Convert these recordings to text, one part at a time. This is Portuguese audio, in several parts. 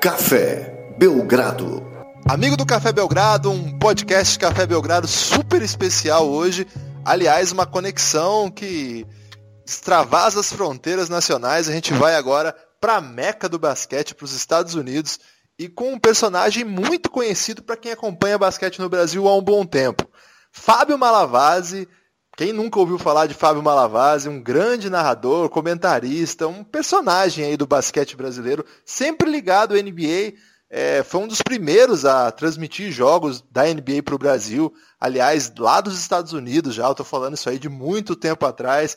Café Belgrado. Amigo do Café Belgrado, um podcast Café Belgrado super especial hoje. Aliás, uma conexão que extravasa as fronteiras nacionais. A gente vai agora para a meca do basquete, para os Estados Unidos, e com um personagem muito conhecido para quem acompanha basquete no Brasil há um bom tempo. Fábio Malavase, quem nunca ouviu falar de Fábio Malavase, um grande narrador, comentarista, um personagem aí do basquete brasileiro, sempre ligado à NBA, é, foi um dos primeiros a transmitir jogos da NBA para o Brasil, aliás, lá dos Estados Unidos já, eu estou falando isso aí de muito tempo atrás.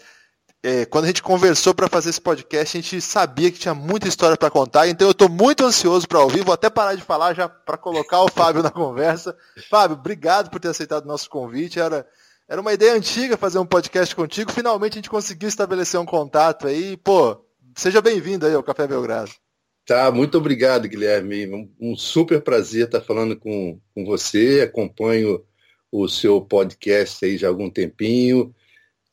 É, quando a gente conversou para fazer esse podcast, a gente sabia que tinha muita história para contar, então eu estou muito ansioso para ouvir. Vou até parar de falar já para colocar o Fábio na conversa. Fábio, obrigado por ter aceitado o nosso convite. Era, era uma ideia antiga fazer um podcast contigo. Finalmente a gente conseguiu estabelecer um contato aí. Pô, seja bem-vindo aí ao Café Belgrado. Tá, muito obrigado, Guilherme. Um, um super prazer estar falando com, com você. Acompanho o seu podcast aí já há algum tempinho.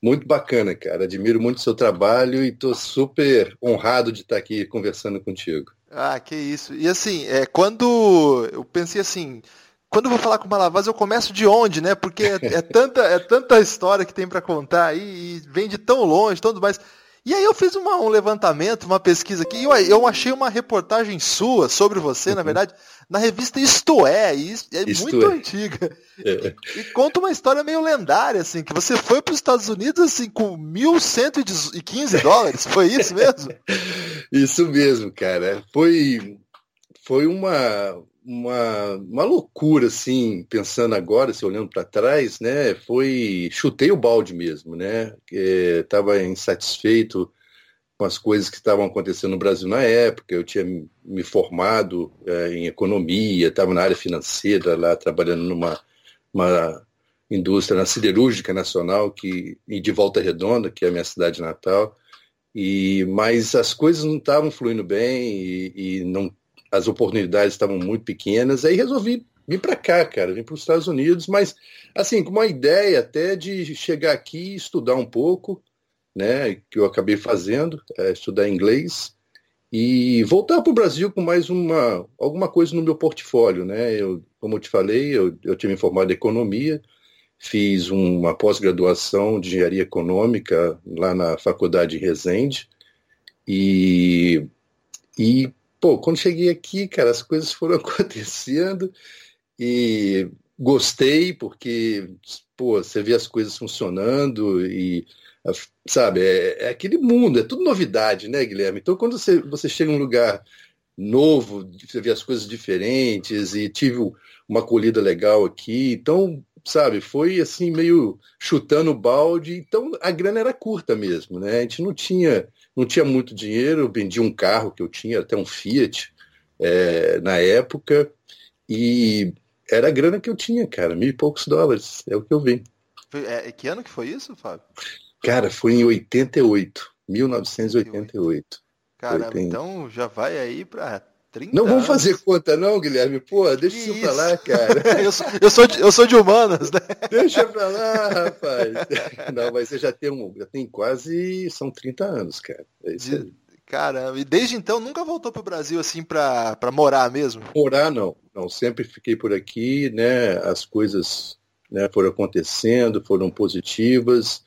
Muito bacana, cara. Admiro muito o seu trabalho e estou super honrado de estar aqui conversando contigo. Ah, que isso. E assim, é, quando eu pensei assim, quando eu vou falar com o Malavaz, eu começo de onde, né? Porque é, é tanta, é tanta história que tem para contar aí, e vem de tão longe, tudo mais. E aí eu fiz uma, um levantamento, uma pesquisa aqui, e eu, eu achei uma reportagem sua sobre você, na uhum. verdade, na revista Isto É, e é Isto muito é. antiga. É. E, e, conta uma história meio lendária, assim, que você foi para os Estados Unidos assim, com 1.115 dólares, foi isso mesmo? Isso mesmo, cara. Foi, foi uma, uma, uma loucura, assim, pensando agora, se olhando para trás, né? Foi. Chutei o balde mesmo, né? Estava insatisfeito com as coisas que estavam acontecendo no Brasil na época. Eu tinha me formado é, em economia, estava na área financeira lá, trabalhando numa uma indústria na siderúrgica nacional que, e de Volta Redonda, que é a minha cidade natal. E, mas as coisas não estavam fluindo bem e, e não as oportunidades estavam muito pequenas, aí resolvi vir para cá, cara, vim para os Estados Unidos, mas assim, com uma ideia até de chegar aqui e estudar um pouco, né, que eu acabei fazendo, é, estudar inglês e voltar para o Brasil com mais uma alguma coisa no meu portfólio, né? Eu, como eu te falei, eu, eu tinha me formado em economia, fiz uma pós-graduação de engenharia econômica lá na faculdade Resende e e pô, quando cheguei aqui, cara, as coisas foram acontecendo e gostei porque, pô, você vê as coisas funcionando e, sabe, é, é aquele mundo, é tudo novidade, né, Guilherme? Então, quando você, você chega em um lugar novo, você vê as coisas diferentes e tive uma acolhida legal aqui, então, sabe, foi assim, meio chutando o balde, então a grana era curta mesmo, né? A gente não tinha não tinha muito dinheiro, eu vendi um carro que eu tinha, até um Fiat, é, na época, e era a grana que eu tinha, cara, mil e poucos dólares, é o que eu vi. É, que ano que foi isso, Fábio? Cara, foi em 88, 1988. Caramba, 80. então já vai aí para 30 Não vamos fazer conta não, Guilherme. Pô, deixa que isso pra lá, cara. eu, sou, eu, sou de, eu sou de humanas, né? Deixa pra lá, rapaz. Não, mas você já tem um. Já tem quase. São 30 anos, cara. É isso aí. Caramba, e desde então nunca voltou pro Brasil assim pra, pra morar mesmo? Morar não. Não, sempre fiquei por aqui, né? As coisas né, foram acontecendo, foram positivas.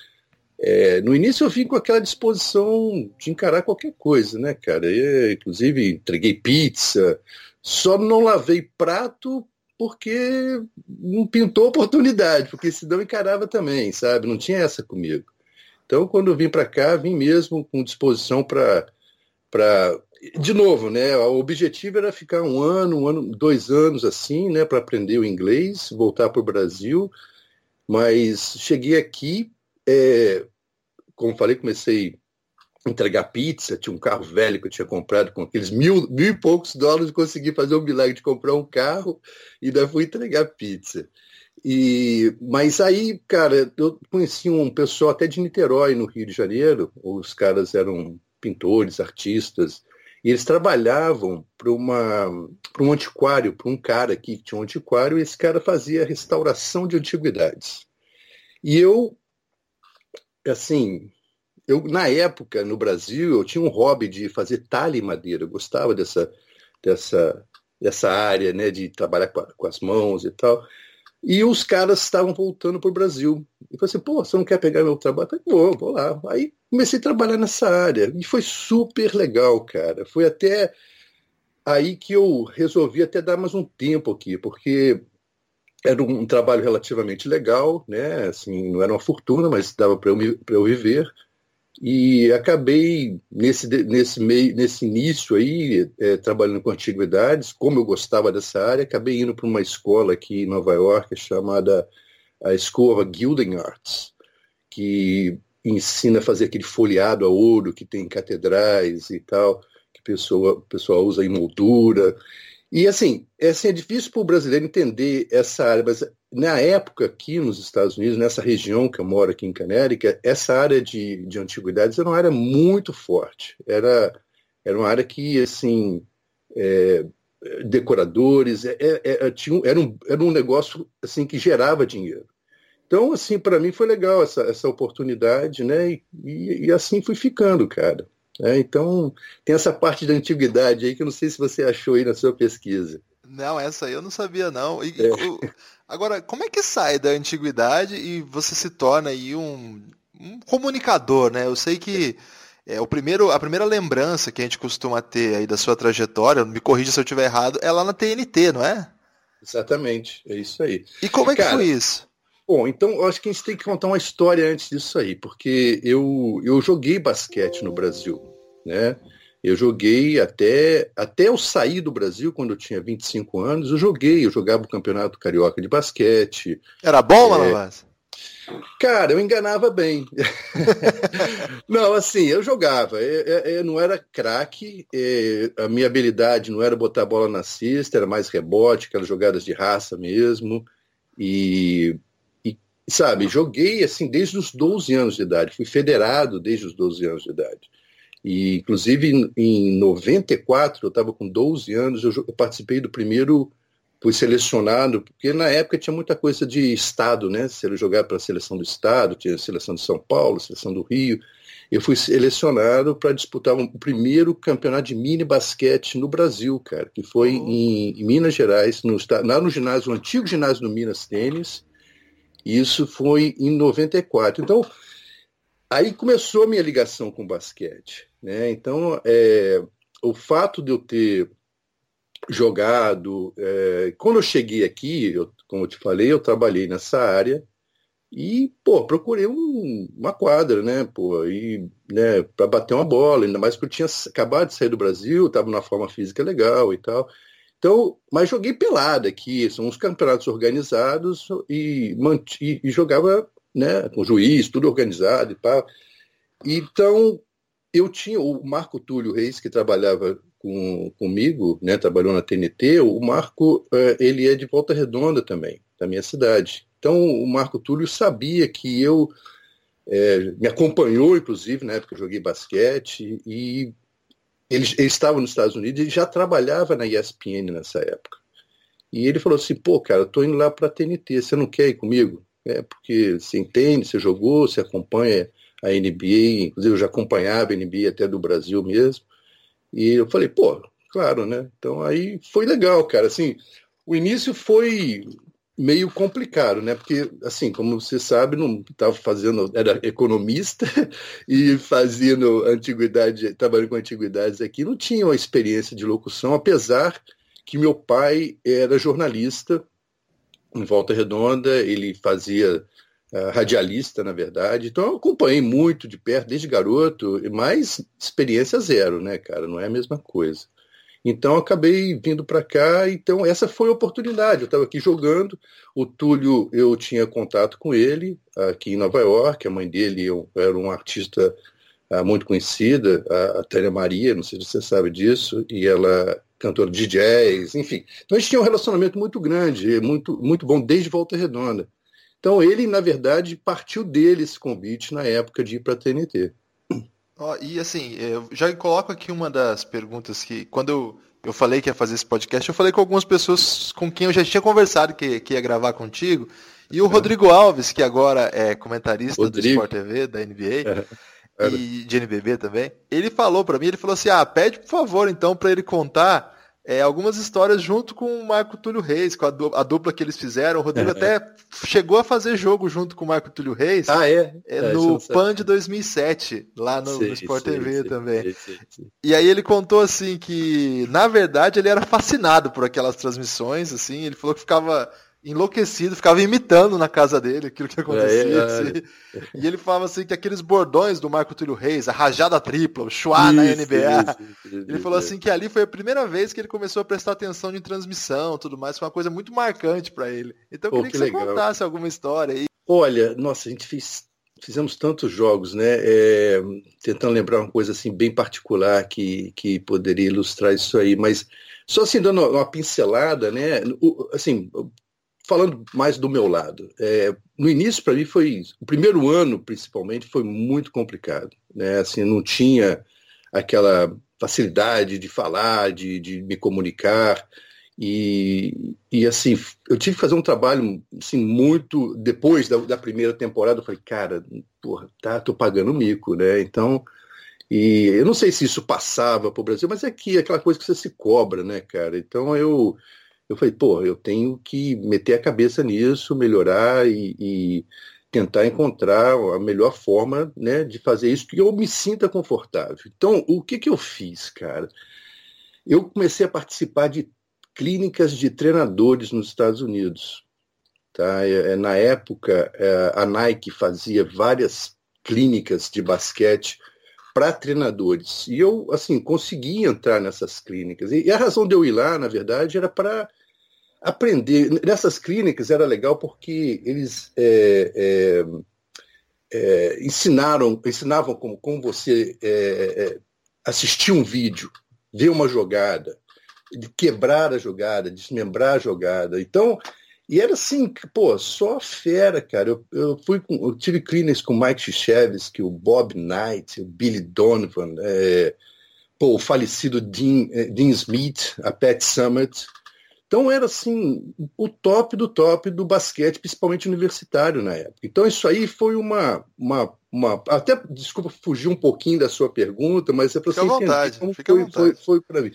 É, no início eu vim com aquela disposição de encarar qualquer coisa, né, cara? Eu, inclusive entreguei pizza, só não lavei prato porque não pintou oportunidade, porque senão encarava também, sabe? Não tinha essa comigo. Então, quando eu vim para cá, vim mesmo com disposição para. Pra... De novo, né? O objetivo era ficar um ano, um ano, dois anos assim, né, para aprender o inglês, voltar para o Brasil. Mas cheguei aqui é, como falei, comecei a entregar pizza, tinha um carro velho que eu tinha comprado com aqueles mil, mil e poucos dólares, consegui fazer o milagre de comprar um carro e ainda fui entregar pizza. E, mas aí, cara, eu conheci um pessoal até de Niterói, no Rio de Janeiro, os caras eram pintores, artistas, e eles trabalhavam para um antiquário, para um cara aqui que tinha um antiquário, e esse cara fazia restauração de antiguidades. E eu assim, eu na época no Brasil eu tinha um hobby de fazer talha em madeira, eu gostava dessa dessa, dessa área, né, de trabalhar com, a, com as mãos e tal. E os caras estavam voltando para o Brasil. E falei assim, pô, você não quer pegar meu trabalho? Eu falei, vou, vou lá. Aí comecei a trabalhar nessa área. E foi super legal, cara. Foi até aí que eu resolvi até dar mais um tempo aqui, porque era um trabalho relativamente legal, né? Assim, não era uma fortuna, mas dava para eu, eu viver. E acabei nesse, nesse, meio, nesse início aí, é, trabalhando com antiguidades, como eu gostava dessa área, acabei indo para uma escola aqui em Nova York chamada a School of Gilding Arts, que ensina a fazer aquele folheado a ouro que tem em catedrais e tal, que o pessoal, pessoal usa em moldura. E assim, é, assim, é difícil para o brasileiro entender essa área, mas na época aqui nos Estados Unidos, nessa região que eu moro aqui em Canérica, essa área de, de antiguidades era uma área muito forte. Era, era uma área que, assim, é, decoradores, é, é, é tinha, era, um, era um negócio assim que gerava dinheiro. Então, assim, para mim foi legal essa, essa oportunidade, né? E, e, e assim fui ficando, cara. É, então, tem essa parte da antiguidade aí que eu não sei se você achou aí na sua pesquisa. Não, essa aí eu não sabia, não. E, é. agora, como é que sai da antiguidade e você se torna aí um, um comunicador, né? Eu sei que é, o primeiro, a primeira lembrança que a gente costuma ter aí da sua trajetória, me corrija se eu estiver errado, é lá na TNT, não é? Exatamente, é isso aí. E como é que Cara, foi isso? Bom, então eu acho que a gente tem que contar uma história antes disso aí, porque eu, eu joguei basquete no Brasil, né? Eu joguei até, até eu sair do Brasil, quando eu tinha 25 anos, eu joguei, eu jogava o Campeonato Carioca de Basquete. Era bom? É... Cara, eu enganava bem. não, assim, eu jogava. Eu, eu não era craque, é, a minha habilidade não era botar a bola na cesta, era mais rebote, aquelas jogadas de raça mesmo. E sabe, joguei assim desde os 12 anos de idade, fui federado desde os 12 anos de idade. E, inclusive, em, em 94, eu estava com 12 anos, eu, eu, participei do primeiro, fui selecionado, porque na época tinha muita coisa de Estado, né? Se ele jogar para a seleção do Estado, tinha a seleção de São Paulo, a seleção do Rio. Eu fui selecionado para disputar o primeiro campeonato de mini basquete no Brasil, cara, que foi uhum. em, em, Minas Gerais, no, lá no ginásio, no antigo ginásio do Minas Tênis, isso foi em 94. Então, aí começou a minha ligação com o basquete. Né? Então, é, o fato de eu ter jogado. É, quando eu cheguei aqui, eu, como eu te falei, eu trabalhei nessa área e, pô, procurei um, uma quadra, né, pô, e, né, para bater uma bola, ainda mais que eu tinha acabado de sair do Brasil, estava numa forma física legal e tal. Então, mas joguei pelada aqui, são uns campeonatos organizados e, manti, e jogava né, com juiz, tudo organizado e tal. Então, eu tinha o Marco Túlio Reis, que trabalhava com, comigo, né, trabalhou na TNT, o Marco, eh, ele é de Volta Redonda também, da minha cidade. Então, o Marco Túlio sabia que eu é, me acompanhou, inclusive, na época eu joguei basquete, e ele, ele estava nos Estados Unidos e já trabalhava na ESPN nessa época. E ele falou assim, pô, cara, eu tô indo lá para a TNT, você não quer ir comigo? É, porque você entende, você jogou, você acompanha a NBA, inclusive eu já acompanhava a NBA até do Brasil mesmo. E eu falei, pô, claro, né? Então aí foi legal, cara. Assim, o início foi meio complicado, né? Porque, assim, como você sabe, não estava fazendo, era economista e fazendo antiguidade, trabalhando com antiguidades aqui, não tinha uma experiência de locução, apesar que meu pai era jornalista em Volta Redonda, ele fazia radialista, na verdade, então eu acompanhei muito de perto desde garoto, mas experiência zero, né, cara? Não é a mesma coisa. Então acabei vindo para cá, então essa foi a oportunidade. Eu estava aqui jogando, o Túlio, eu tinha contato com ele aqui em Nova York, a mãe dele era uma artista uh, muito conhecida, a, a Tânia Maria, não sei se você sabe disso, e ela cantora de jazz, enfim. Então a gente tinha um relacionamento muito grande, muito, muito bom desde Volta Redonda. Então ele, na verdade, partiu dele esse convite na época de ir para a TNT. Oh, e assim, eu já coloco aqui uma das perguntas que, quando eu, eu falei que ia fazer esse podcast, eu falei com algumas pessoas com quem eu já tinha conversado que, que ia gravar contigo. E o Rodrigo Alves, que agora é comentarista Rodrigo. do Sport TV, da NBA, é. e de NBB também, ele falou para mim, ele falou assim, ah, pede por favor então para ele contar é, algumas histórias junto com o Marco Túlio Reis, com a, du a dupla que eles fizeram. O Rodrigo até chegou a fazer jogo junto com o Marco Túlio Reis. Ah, é? é, é no PAN de 2007, lá no, sei, no Sport sei, TV sei, também. E aí ele contou assim que, na verdade, ele era fascinado por aquelas transmissões, assim, ele falou que ficava enlouquecido, ficava imitando na casa dele aquilo que acontecia. É, é, assim. E ele falava assim que aqueles bordões do Marco Túlio Reis, a rajada tripla, o chua na NBA. Isso, isso, ele falou assim que ali foi a primeira vez que ele começou a prestar atenção em transmissão, tudo mais, foi uma coisa muito marcante para ele. Então eu queria que, que você legal. contasse alguma história aí. Olha, nossa, a gente fez fizemos tantos jogos, né? É, tentando lembrar uma coisa assim bem particular que, que poderia ilustrar isso aí, mas só assim dando uma pincelada, né? O, assim, falando mais do meu lado, é, no início para mim foi o primeiro ano principalmente foi muito complicado, né? Assim não tinha aquela facilidade de falar, de, de me comunicar e, e assim eu tive que fazer um trabalho assim muito depois da, da primeira temporada eu falei cara, porra, tá, tô pagando mico, né? Então e eu não sei se isso passava para o Brasil, mas é que aquela coisa que você se cobra, né, cara? Então eu eu falei, pô, eu tenho que meter a cabeça nisso, melhorar e, e tentar encontrar a melhor forma né, de fazer isso que eu me sinta confortável. Então, o que, que eu fiz, cara? Eu comecei a participar de clínicas de treinadores nos Estados Unidos. Tá? É, é na época, é, a Nike fazia várias clínicas de basquete para treinadores. E eu, assim, consegui entrar nessas clínicas. E a razão de eu ir lá, na verdade, era para aprender. Nessas clínicas era legal porque eles é, é, é, ensinaram, ensinavam como, como você é, é, assistir um vídeo, ver uma jogada, quebrar a jogada, desmembrar a jogada. Então, e era assim, pô, só fera, cara. Eu, eu fui com, eu tive clínicas com o Mike que o Bob Knight, o Billy Donovan, é, pô, o falecido Dean, Dean Smith, a Pat Summit. Então era assim o top do top do basquete, principalmente universitário na época. Então isso aí foi uma, uma, uma até desculpa fugir um pouquinho da sua pergunta, mas é para você vontade, como foi, foi, foi para mim.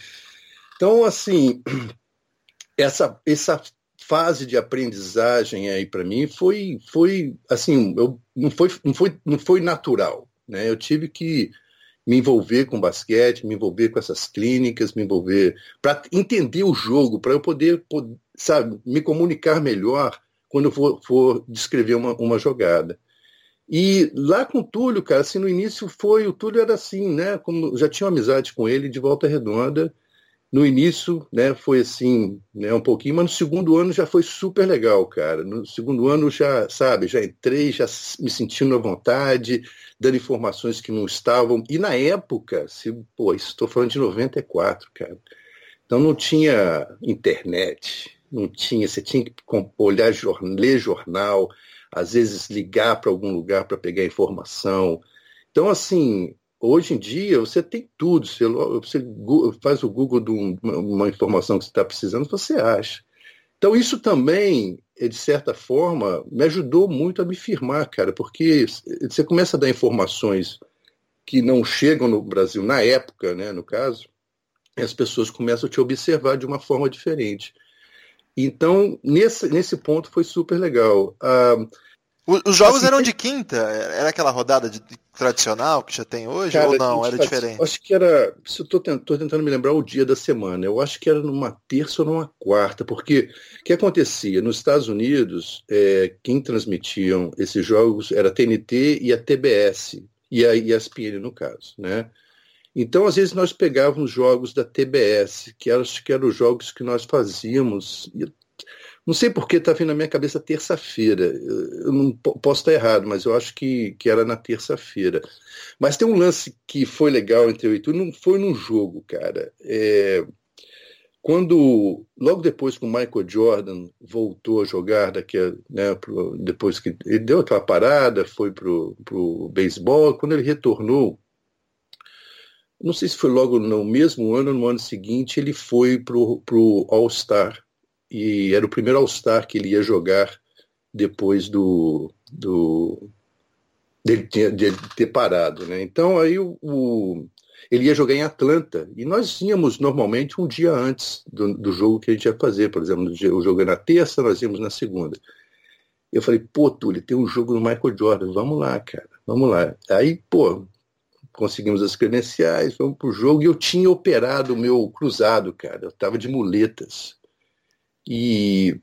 Então assim essa essa fase de aprendizagem aí para mim foi foi assim eu não foi não foi não foi natural, né? Eu tive que me envolver com basquete, me envolver com essas clínicas, me envolver para entender o jogo, para eu poder, sabe, me comunicar melhor quando eu for, for descrever uma, uma jogada. E lá com o Túlio, cara, assim, no início foi, o Túlio era assim, né, como já tinha uma amizade com ele de volta redonda, no início, né, foi assim, né, um pouquinho, mas no segundo ano já foi super legal, cara. No segundo ano já, sabe, já entrei, já me sentindo à vontade, dando informações que não estavam. E na época, se, pô, estou falando de 94, cara. Então não tinha internet, não tinha, você tinha que olhar, ler jornal, às vezes ligar para algum lugar para pegar informação. Então, assim, Hoje em dia, você tem tudo. Você, você faz o Google de uma informação que você está precisando, você acha. Então, isso também, de certa forma, me ajudou muito a me firmar, cara, porque você começa a dar informações que não chegam no Brasil na época, né, no caso, e as pessoas começam a te observar de uma forma diferente. Então, nesse, nesse ponto foi super legal. Ah, os jogos assim, eram de quinta? Era aquela rodada de, tradicional que já tem hoje cara, ou não? Era diferente? Acho que era. Se eu tô, tô, tentando me lembrar o dia da semana. Eu acho que era numa terça ou numa quarta, porque o que acontecia? Nos Estados Unidos, é, quem transmitiam esses jogos era a TNT e a TBS, e a ESPN no caso, né? Então, às vezes, nós pegávamos jogos da TBS, que eram, que eram os jogos que nós fazíamos. Não sei por que está vindo na minha cabeça terça-feira. Eu não posso estar errado, mas eu acho que, que era na terça-feira. Mas tem um lance que foi legal entre eu e tu, não foi num jogo, cara. É, quando, logo depois que o Michael Jordan voltou a jogar, daqui a, né, pro, depois que ele deu aquela parada, foi para o beisebol, quando ele retornou, não sei se foi logo no mesmo ano ou no ano seguinte, ele foi para o All-Star e era o primeiro All-Star que ele ia jogar depois do, do dele, dele ter parado. Né? Então aí o, o, ele ia jogar em Atlanta. E nós íamos normalmente um dia antes do, do jogo que a gente ia fazer. Por exemplo, o jogo é na terça, nós íamos na segunda. Eu falei, pô, Túlio, tem um jogo do Michael Jordan, vamos lá, cara, vamos lá. Aí, pô, conseguimos as credenciais, fomos pro jogo e eu tinha operado o meu cruzado, cara. Eu tava de muletas. E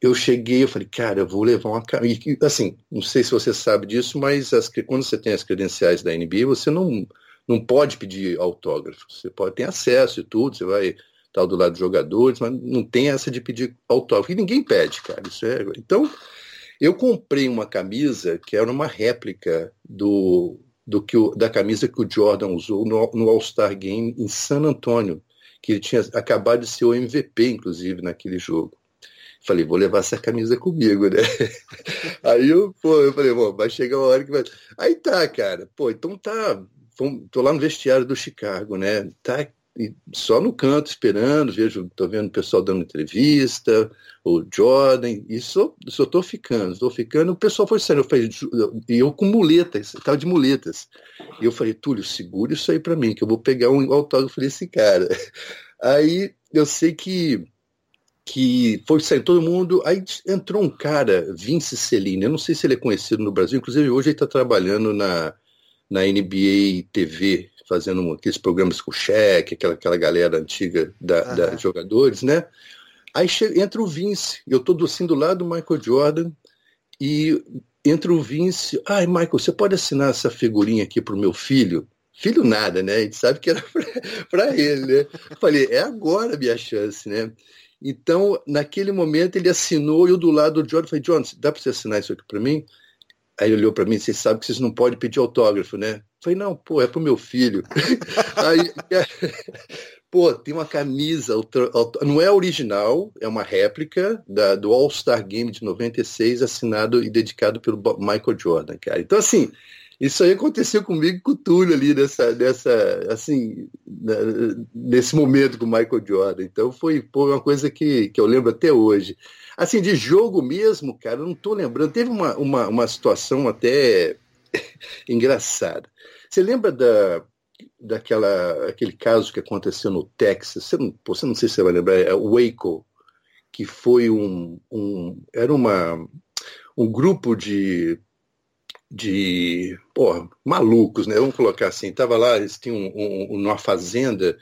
eu cheguei, eu falei, cara, eu vou levar uma e Assim, não sei se você sabe disso, mas as, quando você tem as credenciais da NBA, você não não pode pedir autógrafo. Você pode ter acesso e tudo, você vai estar do lado dos jogadores, mas não tem essa de pedir autógrafo. E ninguém pede, cara. Isso é... Então, eu comprei uma camisa que era uma réplica do, do que o, da camisa que o Jordan usou no, no All-Star Game em San Antonio, que ele tinha acabado de ser o MVP, inclusive, naquele jogo. Falei, vou levar essa camisa comigo, né? Aí eu, pô, eu falei, bom, vai chegar uma hora que vai. Aí tá, cara, pô, então tá, tô lá no vestiário do Chicago, né? Tá só no canto esperando, vejo, tô vendo o pessoal dando entrevista, o Jordan, e só, tô ficando, tô ficando, o pessoal foi saindo, eu falei, e eu com muletas, tava de muletas. E eu falei, Túlio, segura isso aí para mim, que eu vou pegar um autógrafo desse cara. Aí eu sei que que foi sair todo mundo, aí entrou um cara, Vince Celine, eu não sei se ele é conhecido no Brasil, inclusive hoje ele está trabalhando na, na NBA TV, fazendo aqueles programas com o Shaq, aquela, aquela galera antiga da, uhum. da jogadores, né? Aí chega, entra o Vince, eu tô assim do lado do Michael Jordan, e entra o Vince, ai Michael, você pode assinar essa figurinha aqui pro meu filho? Filho nada, né? A gente sabe que era para ele, né? Eu falei, é agora a minha chance, né? Então, naquele momento, ele assinou, e eu do lado do Jordan falei, John, dá para você assinar isso aqui para mim? Aí ele olhou para mim, vocês sabem que vocês não podem pedir autógrafo, né? Falei, não, pô, é pro meu filho. Aí, pô, tem uma camisa, não é original, é uma réplica da, do All-Star Game de 96, assinado e dedicado pelo Michael Jordan, cara. Então, assim, isso aí aconteceu comigo com o Túlio ali, nessa, nessa, assim, nesse momento com o Michael Jordan. Então, foi, foi uma coisa que, que eu lembro até hoje. Assim, de jogo mesmo, cara, eu não estou lembrando. Teve uma, uma, uma situação até engraçada. Você lembra da, daquela aquele caso que aconteceu no Texas? Você não, você não sei se você vai lembrar, é Waco, que foi um, um era uma um grupo de de porra, malucos, né? Vamos colocar assim. Tava lá, eles tinham um, um, uma fazenda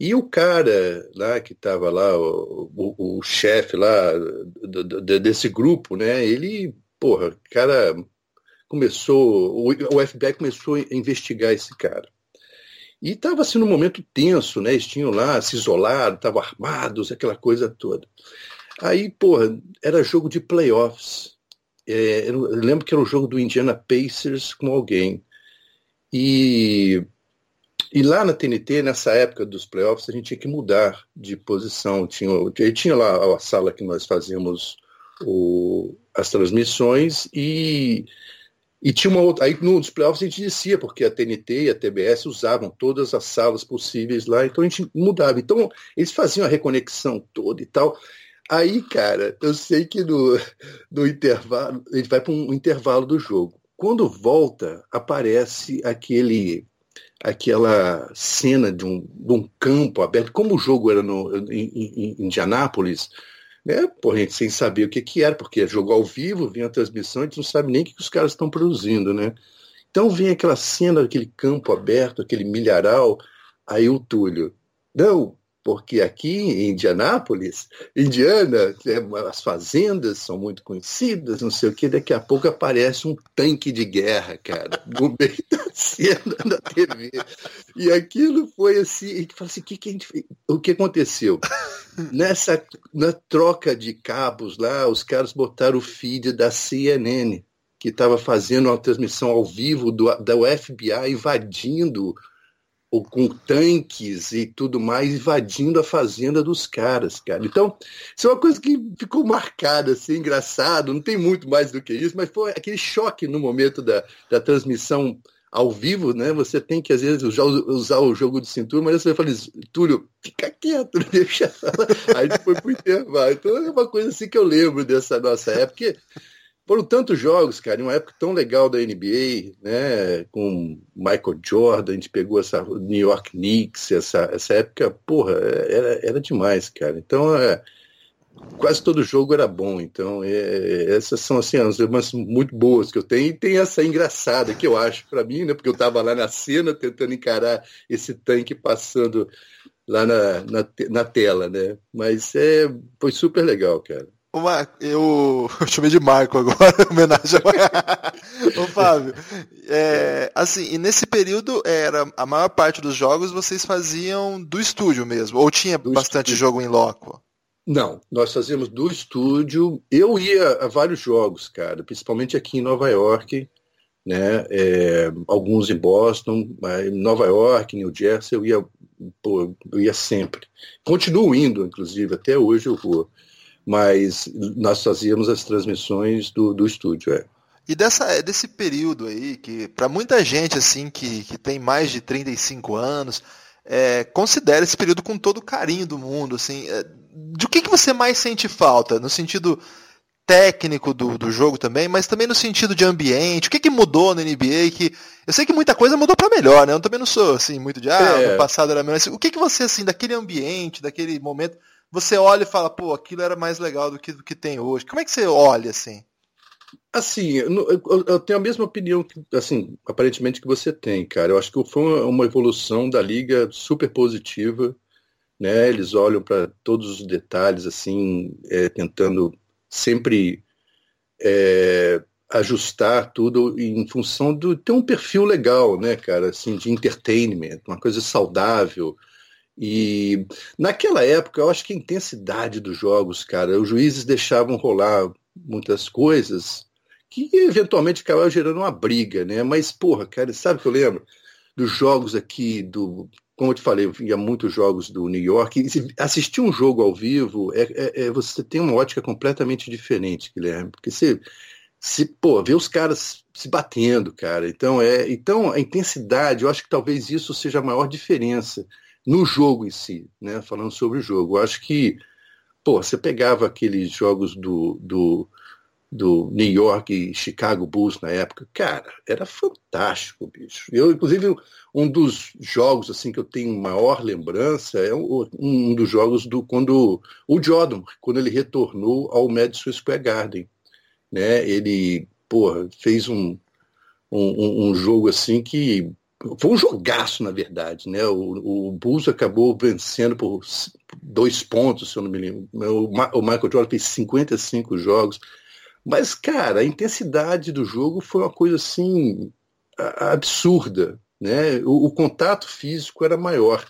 e o cara lá que estava lá, o, o, o chefe lá do, do, desse grupo, né? Ele, porra, cara começou, o, FBI começou a investigar esse cara. E estava assim num momento tenso, né? Eles tinham lá se isolado, estavam armados, aquela coisa toda. Aí, porra, era jogo de playoffs. É, eu lembro que era o jogo do Indiana Pacers com alguém. E e lá na TNT, nessa época dos playoffs, a gente tinha que mudar de posição. Tinha, tinha lá a sala que nós fazíamos o, as transmissões e, e tinha uma outra. Aí nos playoffs a gente descia, porque a TNT e a TBS usavam todas as salas possíveis lá, então a gente mudava. Então eles faziam a reconexão toda e tal. Aí, cara, eu sei que no, no intervalo, gente vai para um intervalo do jogo. Quando volta, aparece aquele aquela cena de um, de um campo aberto, como o jogo era no, em, em, em Indianápolis, né? Gente sem saber o que, que era, porque jogou ao vivo, vinha a transmissão, a gente não sabe nem o que, que os caras estão produzindo, né? Então vem aquela cena daquele campo aberto, aquele milharal, aí o Túlio, não, porque aqui em Indianápolis, Indiana, é, as fazendas são muito conhecidas, não sei o que, daqui a pouco aparece um tanque de guerra, cara, no meio da cena da TV. E aquilo foi assim, gente fala assim, que que gente o que aconteceu? Nessa na troca de cabos lá, os caras botaram o feed da CNN, que estava fazendo uma transmissão ao vivo do, da FBI invadindo ou com tanques e tudo mais invadindo a fazenda dos caras, cara. Então, isso é uma coisa que ficou marcada, assim, engraçado, não tem muito mais do que isso, mas foi aquele choque no momento da, da transmissão ao vivo, né? Você tem que, às vezes, usar, o jogo de cintura, mas você fala Túlio, fica quieto, deixa. Aí foi pro intervalo. Então é uma coisa assim que eu lembro dessa nossa época. Foram tantos jogos, cara, em uma época tão legal da NBA, né? Com Michael Jordan, a gente pegou essa New York Knicks, essa, essa época, porra, era, era demais, cara. Então, é, quase todo jogo era bom. Então, é, essas são assim, as lembranças muito boas que eu tenho. E tem essa engraçada que eu acho para mim, né? Porque eu estava lá na cena tentando encarar esse tanque passando lá na, na, na tela, né? Mas é, foi super legal, cara. Uma, eu, eu chamei de Marco agora, homenagem ao Fábio. É, assim, e nesse período era a maior parte dos jogos vocês faziam do estúdio mesmo, ou tinha do bastante estúdio. jogo em loco? Não, nós fazíamos do estúdio. Eu ia a vários jogos, cara, principalmente aqui em Nova York, né? É, alguns em Boston, em Nova York, New Jersey, eu ia, pô, eu ia sempre. Continuo indo, inclusive, até hoje eu vou mas nós fazíamos as transmissões do, do estúdio. É. E dessa, desse período aí, que para muita gente assim que, que tem mais de 35 anos, é, considera esse período com todo o carinho do mundo. Assim, é, de o que, que você mais sente falta? No sentido técnico do, do jogo também, mas também no sentido de ambiente. O que, que mudou na NBA? Que eu sei que muita coisa mudou para melhor, né? Eu também não sou assim muito de ah, é. no passado era melhor. O que, que você assim daquele ambiente, daquele momento você olha e fala, pô, aquilo era mais legal do que, do que tem hoje? Como é que você olha assim? Assim, eu, tenho a mesma opinião que, assim, aparentemente que você tem, cara. Eu acho que foi uma evolução da liga super positiva, né? Eles olham para todos os detalhes, assim, é, tentando sempre é, ajustar tudo em função do ter um perfil legal, né, cara, assim, de entertainment, uma coisa saudável, e naquela época, eu acho que a intensidade dos jogos, cara, os juízes deixavam rolar muitas coisas que eventualmente acabavam gerando uma briga, né? Mas, porra, cara, sabe o que eu lembro? Dos jogos aqui, do. Como eu te falei, eu via muitos jogos do New York. Assistir um jogo ao vivo, é, é, é, você tem uma ótica completamente diferente, Guilherme. Porque você, se, pô, vê os caras se batendo, cara. Então, é, então, a intensidade, eu acho que talvez isso seja a maior diferença no jogo em si, né? Falando sobre o jogo. Eu acho que, pô, você pegava aqueles jogos do, do, do New York e Chicago Bulls na época, cara, era fantástico, bicho. Eu, inclusive, um dos jogos assim que eu tenho maior lembrança é um, um dos jogos do quando o Jordan, quando ele retornou ao Madison Square Garden, né? Ele, porra, fez um, um, um jogo assim que foi um jogaço, na verdade. Né? O, o Bulls acabou vencendo por dois pontos, se eu não me lembro. O, o Michael Jordan fez 55 jogos. Mas, cara, a intensidade do jogo foi uma coisa assim absurda. Né? O, o contato físico era maior.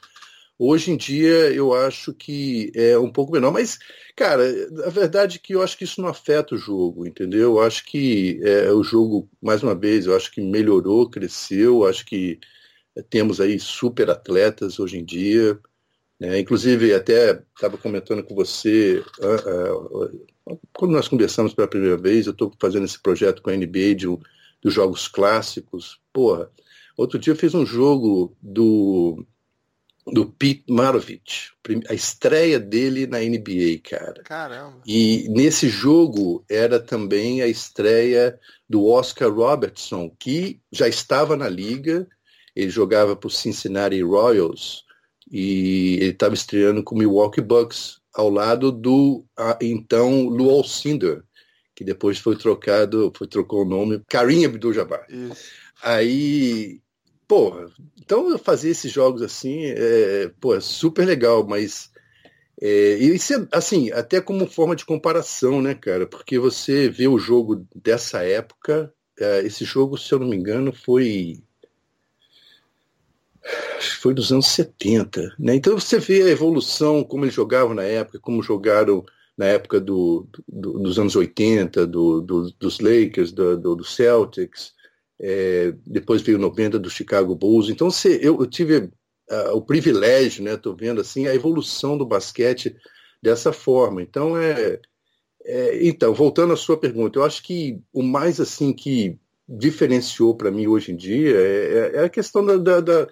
Hoje em dia eu acho que é um pouco menor, mas, cara, a verdade é que eu acho que isso não afeta o jogo, entendeu? Eu acho que é, o jogo, mais uma vez, eu acho que melhorou, cresceu, acho que temos aí super atletas hoje em dia. Né? Inclusive, até estava comentando com você, uh, uh, quando nós conversamos pela primeira vez, eu estou fazendo esse projeto com a NBA de, dos jogos clássicos. Porra, outro dia eu fiz um jogo do do Pete Maravich, a estreia dele na NBA, cara. Caramba. E nesse jogo era também a estreia do Oscar Robertson, que já estava na liga, ele jogava para o Cincinnati Royals e ele estava estreando com o Milwaukee Bucks, ao lado do então Lou Alcindor, que depois foi trocado, foi trocou o nome, Karim Abdul-Jabbar. Aí porra, então eu fazer esses jogos assim, é, pô, é super legal, mas é, isso é, assim, até como forma de comparação, né, cara? Porque você vê o jogo dessa época, é, esse jogo, se eu não me engano, foi foi dos anos 70, né? Então você vê a evolução, como eles jogavam na época, como jogaram na época do, do dos anos 80, do, do dos Lakers, do, do Celtics, é, depois veio 90 do Chicago Bulls. Então se, eu, eu, tive uh, o privilégio, né? Estou vendo assim a evolução do basquete dessa forma. Então é, é, então voltando à sua pergunta, eu acho que o mais assim que diferenciou para mim hoje em dia é, é a questão da, da, da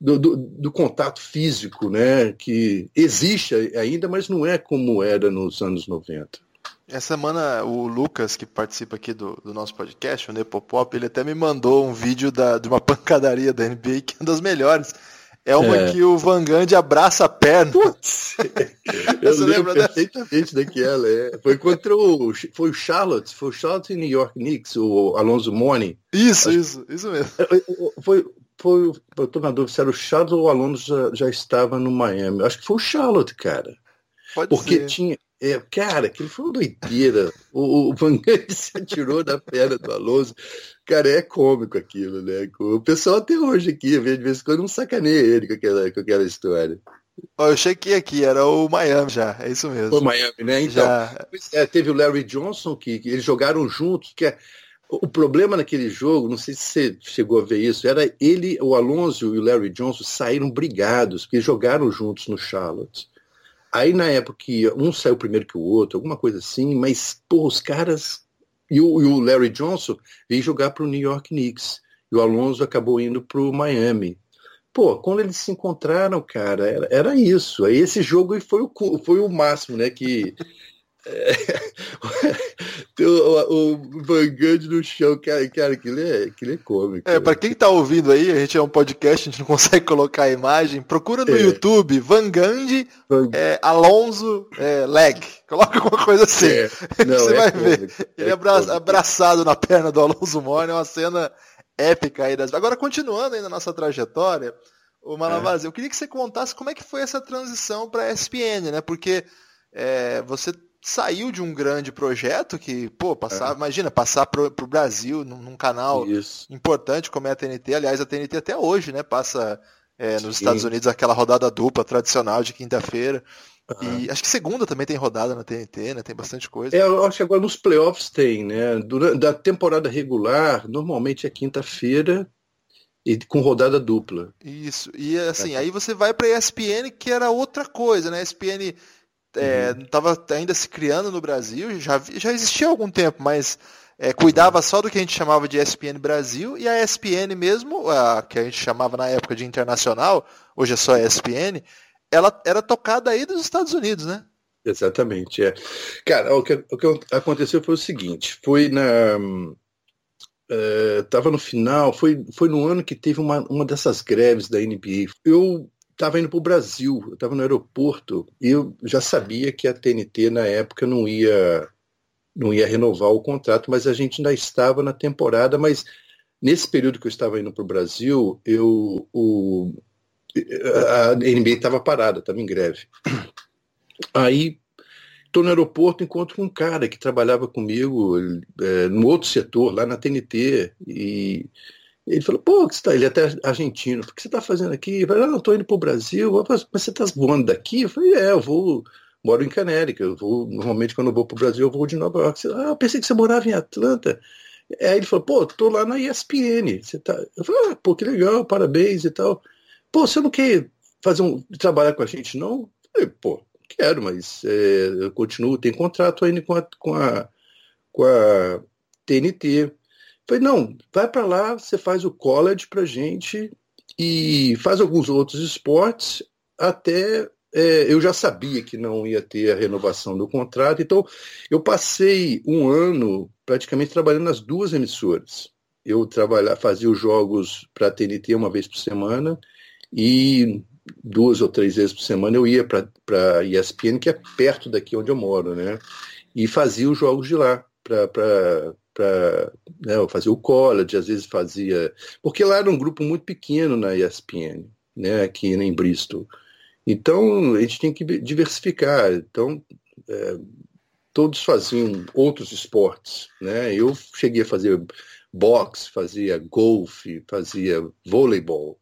do, do, do, contato físico, né, que existe ainda, mas não é como era nos anos 90. Essa semana o Lucas, que participa aqui do, do nosso podcast, o Nepopop, ele até me mandou um vídeo da, de uma pancadaria da NBA, que é uma das melhores. É uma é. que o Van Gundy abraça a perna. Putz, eu Você lembro perfeitamente daquela. É. Foi contra o. Foi o Charlotte, foi o Charlotte New York Knicks, o Alonso Morning. Isso, Acho, isso, isso mesmo. Foi, foi, eu tô na dúvida se era o Charlotte ou o Alonso já, já estava no Miami. Acho que foi o Charlotte, cara. Pode Porque ser. tinha. É, cara, aquilo foi uma doideira. O, o Van Gundy se atirou da perna do Alonso. Cara, é cômico aquilo, né? O pessoal até hoje aqui, de vez em quando, não sacaneia ele com aquela, com aquela história. eu chequei aqui, era o Miami já, é isso mesmo. O Miami, né? Então, já... é, teve o Larry Johnson, que, que, eles jogaram juntos, que é, o problema naquele jogo, não sei se você chegou a ver isso, era ele, o Alonso e o Larry Johnson saíram brigados, porque jogaram juntos no Charlotte. Aí na época que um saiu primeiro que o outro, alguma coisa assim, mas pô, os caras. E o, e o Larry Johnson veio jogar para o New York Knicks. E o Alonso acabou indo para o Miami. Pô, quando eles se encontraram, cara, era, era isso. Aí esse jogo foi o, foi o máximo, né? Que é, o, o Van Gundy no chão, cara, cara aquilo, é, aquilo é cômico. É, pra quem tá ouvindo aí, a gente é um podcast, a gente não consegue colocar a imagem, procura no é. YouTube Van Gundy, Van... É, Alonso, é, Leg. Coloca alguma coisa assim. É. Não, Você é vai cômico, ver. Ele abra... abraçado na perna do Alonso Mori, é uma cena épica aí. Das... Agora, continuando aí na nossa trajetória, o Malavazzi, eu queria que você contasse como é que foi essa transição para a ESPN, né? Porque é, você saiu de um grande projeto que, pô, passar, é. imagina, passar pro, pro Brasil num, num canal Isso. importante como é a TNT. Aliás, a TNT até hoje, né, passa é, nos Sim. Estados Unidos aquela rodada dupla tradicional de quinta-feira. Uhum. E acho que segunda também tem rodada na TNT, né? Tem bastante coisa. É, eu acho que agora nos playoffs tem, né? Durante da temporada regular, normalmente é quinta-feira e com rodada dupla. Isso. E assim, é. aí você vai para ESPN, que era outra coisa, né? ESPN estava é, uhum. ainda se criando no Brasil, já, já existia há algum tempo, mas é, cuidava só do que a gente chamava de ESPN Brasil, e a ESPN mesmo, a, que a gente chamava na época de internacional, hoje é só ESPN, ela era tocada aí dos Estados Unidos, né? Exatamente, é. Cara, o que, o que aconteceu foi o seguinte, foi na... Estava é, uh, no final, foi, foi no ano que teve uma, uma dessas greves da NBA. Eu estava indo para o Brasil, eu estava no aeroporto e eu já sabia que a TNT na época não ia não ia renovar o contrato, mas a gente ainda estava na temporada, mas nesse período que eu estava indo para o Brasil, eu o, a NBA estava parada, estava em greve. Aí estou no aeroporto, encontro um cara que trabalhava comigo é, no outro setor, lá na TNT, e ele falou, pô, que você tá? ele é até argentino, o que você está fazendo aqui? Eu falei, não, estou indo para o Brasil, mas você está voando daqui? Eu falei, é, eu vou, moro em Canérica, eu vou, normalmente quando eu vou para o Brasil eu vou de Nova York. ah, eu pensei que você morava em Atlanta. Aí ele falou, pô, tô lá na ESPN, você tá... Eu falei, ah, pô, que legal, parabéns e tal. Pô, você não quer fazer um, trabalhar com a gente, não? Eu falei, pô, quero, mas é, eu continuo, tem contrato ainda com a, com a, com a TNT. Falei, não, vai para lá, você faz o college pra gente e faz alguns outros esportes até é, eu já sabia que não ia ter a renovação do contrato, então eu passei um ano praticamente trabalhando nas duas emissoras. Eu trabalhar, fazia os jogos para a TNT uma vez por semana e duas ou três vezes por semana eu ia para a ESPN, que é perto daqui onde eu moro, né? E fazia os jogos de lá para para né, fazer o college, às vezes fazia. Porque lá era um grupo muito pequeno na ESPN, né, aqui em Bristol. Então a gente tem que diversificar. Então é, todos faziam outros esportes. Né? Eu cheguei a fazer boxe, fazia golfe, fazia voleibol.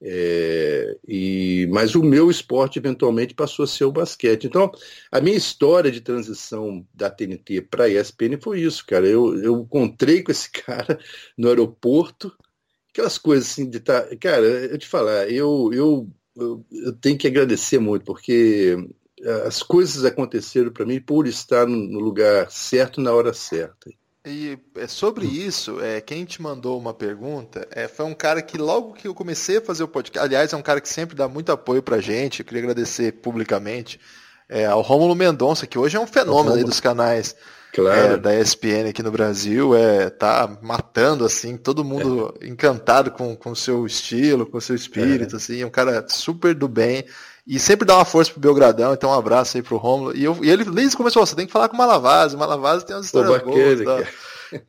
É, e, mas o meu esporte eventualmente passou a ser o basquete. Então, a minha história de transição da TNT para a ESPN foi isso, cara. Eu, eu encontrei com esse cara no aeroporto, aquelas coisas assim de. Tá, cara, eu te falar, eu, eu, eu, eu tenho que agradecer muito, porque as coisas aconteceram para mim por estar no lugar certo na hora certa. E é sobre isso, é, quem te mandou uma pergunta é, foi um cara que logo que eu comecei a fazer o podcast, aliás, é um cara que sempre dá muito apoio pra gente, eu queria agradecer publicamente. é, ao Rômulo Mendonça, que hoje é um fenômeno aí dos canais claro. é, da ESPN aqui no Brasil, é, tá matando, assim, todo mundo é. encantado com o seu estilo, com o seu espírito, é. assim, é um cara super do bem. E sempre dá uma força pro Belgradão, então um abraço aí pro Rômulo. E, eu, e ele desde começou, você tem que falar com o Malavase, o Malavase tem umas histórias Pô, boas. Tá?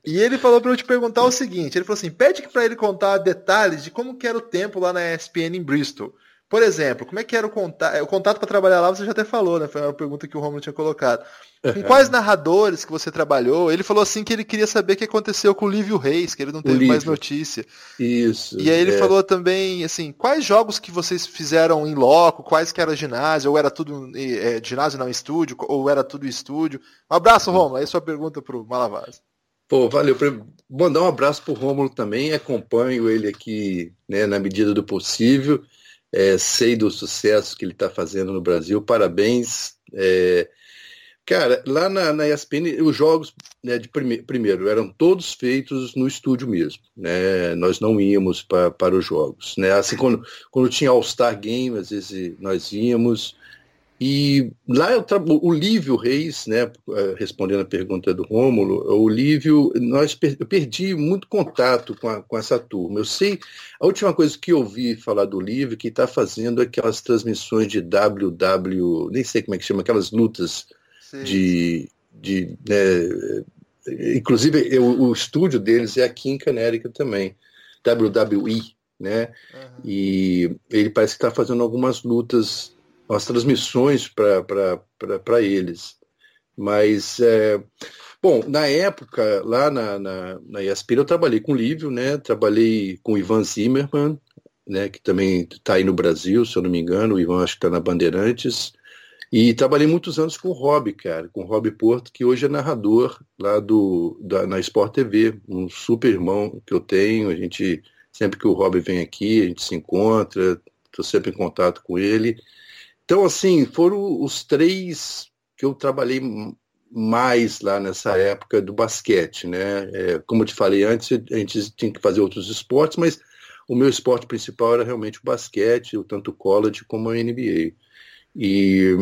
E ele falou para eu te perguntar o seguinte, ele falou assim, pede para ele contar detalhes de como que era o tempo lá na ESPN em Bristol. Por exemplo, como é que era o contato? É, o contato para trabalhar lá você já até falou, né? Foi uma pergunta que o Romulo tinha colocado. Com quais narradores que você trabalhou? Ele falou assim que ele queria saber o que aconteceu com o Lívio Reis, que ele não teve mais notícia. Isso. E aí ele é. falou também, assim, quais jogos que vocês fizeram em loco, quais que era ginásio, ou era tudo é, ginásio não estúdio, ou era tudo estúdio. Um abraço, Romulo. Aí sua pergunta pro Malavaz. Pô, valeu. Mandar um abraço pro Rômulo também. Acompanho ele aqui, né, na medida do possível. É, sei do sucesso que ele está fazendo no Brasil, parabéns. É, cara, lá na, na ESPN, os jogos né, de prime primeiro eram todos feitos no estúdio mesmo. Né? Nós não íamos pra, para os jogos. Né? Assim, quando, quando tinha All-Star Game, às vezes nós íamos. E lá eu o Lívio Reis, né, eh, respondendo a pergunta do Rômulo, o Lívio, nós per eu perdi muito contato com, a, com essa turma. Eu sei, a última coisa que eu ouvi falar do Lívio que está fazendo aquelas transmissões de WW, nem sei como é que chama, aquelas lutas Sim. de, de né, inclusive eu, o estúdio deles é aqui em Canérica também, WWE, né? Uhum. E ele parece que está fazendo algumas lutas as transmissões para eles. Mas, é, bom, na época, lá na, na, na ESPN, eu trabalhei com o Lívio, né? Trabalhei com o Ivan Zimmerman, né? que também está aí no Brasil, se eu não me engano. O Ivan acho que está na Bandeirantes. E trabalhei muitos anos com o Rob, cara, com o Rob Porto, que hoje é narrador lá do, da, na Sport TV, um super irmão que eu tenho. A gente, sempre que o Rob vem aqui, a gente se encontra, estou sempre em contato com ele. Então, assim, foram os três que eu trabalhei mais lá nessa época do basquete, né? É, como eu te falei antes, a gente tinha que fazer outros esportes, mas o meu esporte principal era realmente o basquete, tanto o college como a NBA. E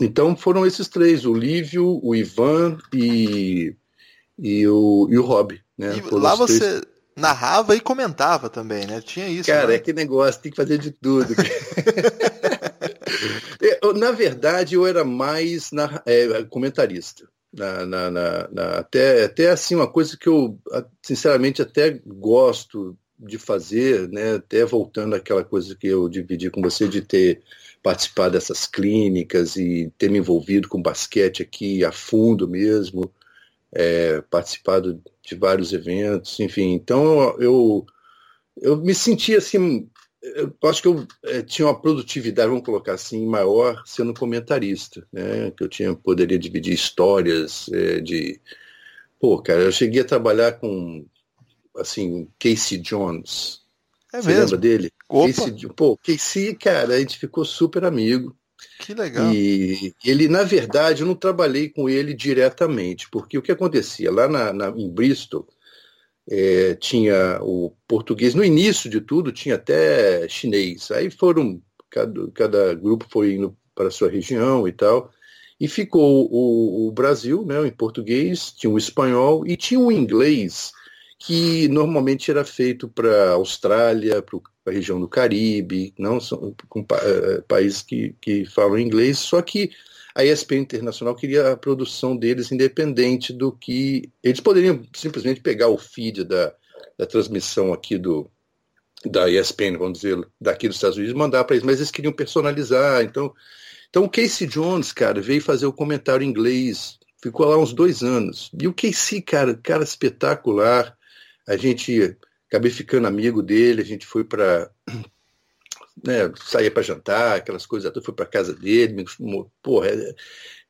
então foram esses três, o Lívio, o Ivan e, e, o, e o Rob. Né? E lá você narrava e comentava também, né? Tinha isso. Cara, né? é que negócio, tem que fazer de tudo. Na verdade, eu era mais na, é, comentarista. Na, na, na, até, até assim, uma coisa que eu, sinceramente, até gosto de fazer, né? até voltando àquela coisa que eu dividi com você, de ter participado dessas clínicas e ter me envolvido com basquete aqui a fundo mesmo, é, participado de vários eventos, enfim. Então, eu, eu me senti assim eu acho que eu é, tinha uma produtividade, vamos colocar assim, maior sendo comentarista, né? Que eu tinha poderia dividir histórias é, de, pô, cara, eu cheguei a trabalhar com assim Casey Jones. É Você mesmo? lembra dele? Opa. Casey, pô, Casey, cara, a gente ficou super amigo. Que legal. E ele, na verdade, eu não trabalhei com ele diretamente, porque o que acontecia lá na, na em Bristol é, tinha o português, no início de tudo tinha até chinês, aí foram, cada, cada grupo foi indo para a sua região e tal, e ficou o, o Brasil, né, em português, tinha o espanhol e tinha o inglês, que normalmente era feito para a Austrália, para a região do Caribe, não são uh, países que, que falam inglês, só que a ESPN Internacional queria a produção deles independente do que. Eles poderiam simplesmente pegar o feed da, da transmissão aqui do, da ESPN, vamos dizer, daqui dos Estados Unidos, mandar para eles, mas eles queriam personalizar. Então, então o Casey Jones, cara, veio fazer o comentário em inglês, ficou lá uns dois anos. E o Casey, cara, cara espetacular. A gente acabei ficando amigo dele, a gente foi para né, saía para jantar, aquelas coisas, eu fui para casa dele, porra, é,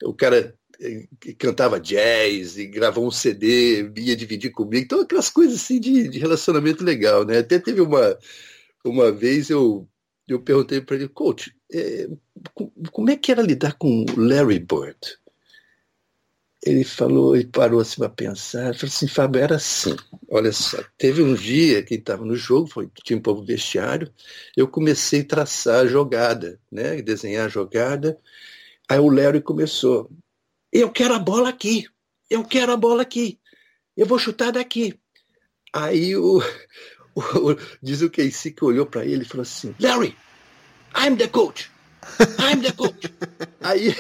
o cara é, cantava jazz e gravou um CD, ia dividir comigo, então aquelas coisas assim de, de relacionamento legal, né? Até teve uma, uma vez eu, eu perguntei para ele, coach, é, como é que era lidar com Larry Bird? Ele falou, ele parou assim para pensar, falou assim, Fábio, era assim, olha só, teve um dia que estava no jogo, foi, tinha um povo vestiário, eu comecei a traçar a jogada, né, desenhar a jogada, Aí o Larry começou, eu quero a bola aqui, eu quero a bola aqui, eu vou chutar daqui. Aí o, o, o diz o Casey que olhou para ele e falou assim, Larry, I'm the coach, I'm the coach. aí,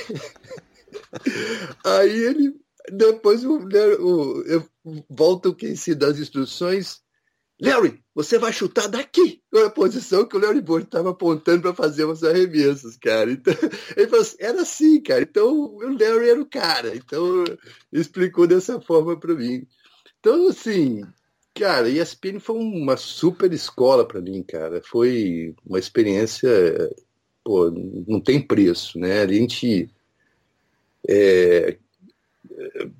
aí ele, depois o, o, eu, volta o Casey das instruções, Larry, você vai chutar daqui. É a posição que o Larry Bird estava apontando para fazer umas arremessas, cara. Então, ele falou assim, era assim, cara. Então, o Larry era o cara. Então, explicou dessa forma para mim. Então, assim, cara, a ESPN foi uma super escola para mim, cara. Foi uma experiência, pô, não tem preço, né? A gente é,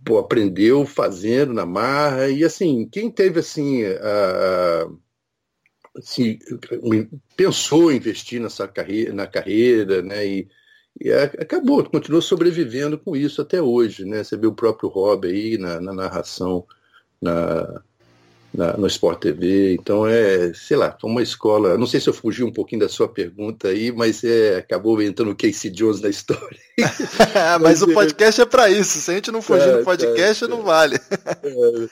pô, aprendeu fazendo na marra e assim quem teve assim, a, assim pensou em investir nessa carreira na carreira né e, e acabou continuou sobrevivendo com isso até hoje né? Você vê o próprio Rob aí na, na narração na na, no Sport TV. Então é, sei lá, foi uma escola. Não sei se eu fugi um pouquinho da sua pergunta aí, mas é, acabou entrando o Casey Jones na história. mas, o é. podcast é, é para isso. Se a gente não fugir é, do podcast, não vale. É.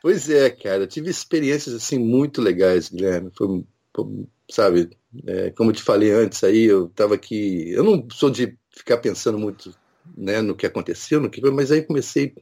Pois é, cara, eu tive experiências assim muito legais, Guilherme. Foi, foi sabe, é, como eu te falei antes aí, eu estava aqui. Eu não sou de ficar pensando muito né, no que aconteceu, no que, mas aí comecei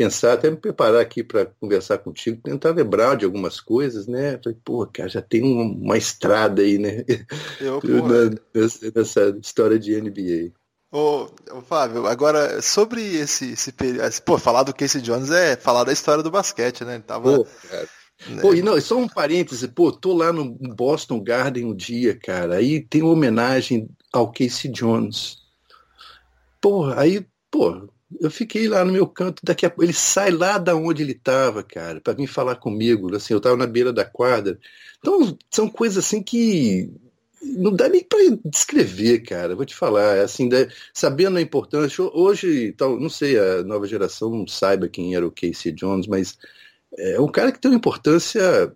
pensar, até me preparar aqui para conversar contigo, tentar lembrar de algumas coisas, né? Falei, pô, cara, já tem uma, uma estrada aí, né? Eu, nessa, nessa história de NBA. Ô, ô, Fábio, agora sobre esse, esse período. Pô, falar do Casey Jones é falar da história do basquete, né? Ele tava. Pô, cara. Né? Pô, e não, só um parêntese, pô, tô lá no Boston Garden um dia, cara, aí tem uma homenagem ao Casey Jones. Porra, aí, pô, eu fiquei lá no meu canto, daqui a ele sai lá da onde ele estava, cara, para vir falar comigo, assim, eu estava na beira da quadra. Então, são coisas assim que não dá nem para descrever, cara. Vou te falar, é assim, sabendo a importância, hoje, tal, não sei, a nova geração não saiba quem era o Casey Jones, mas é um cara que tem uma importância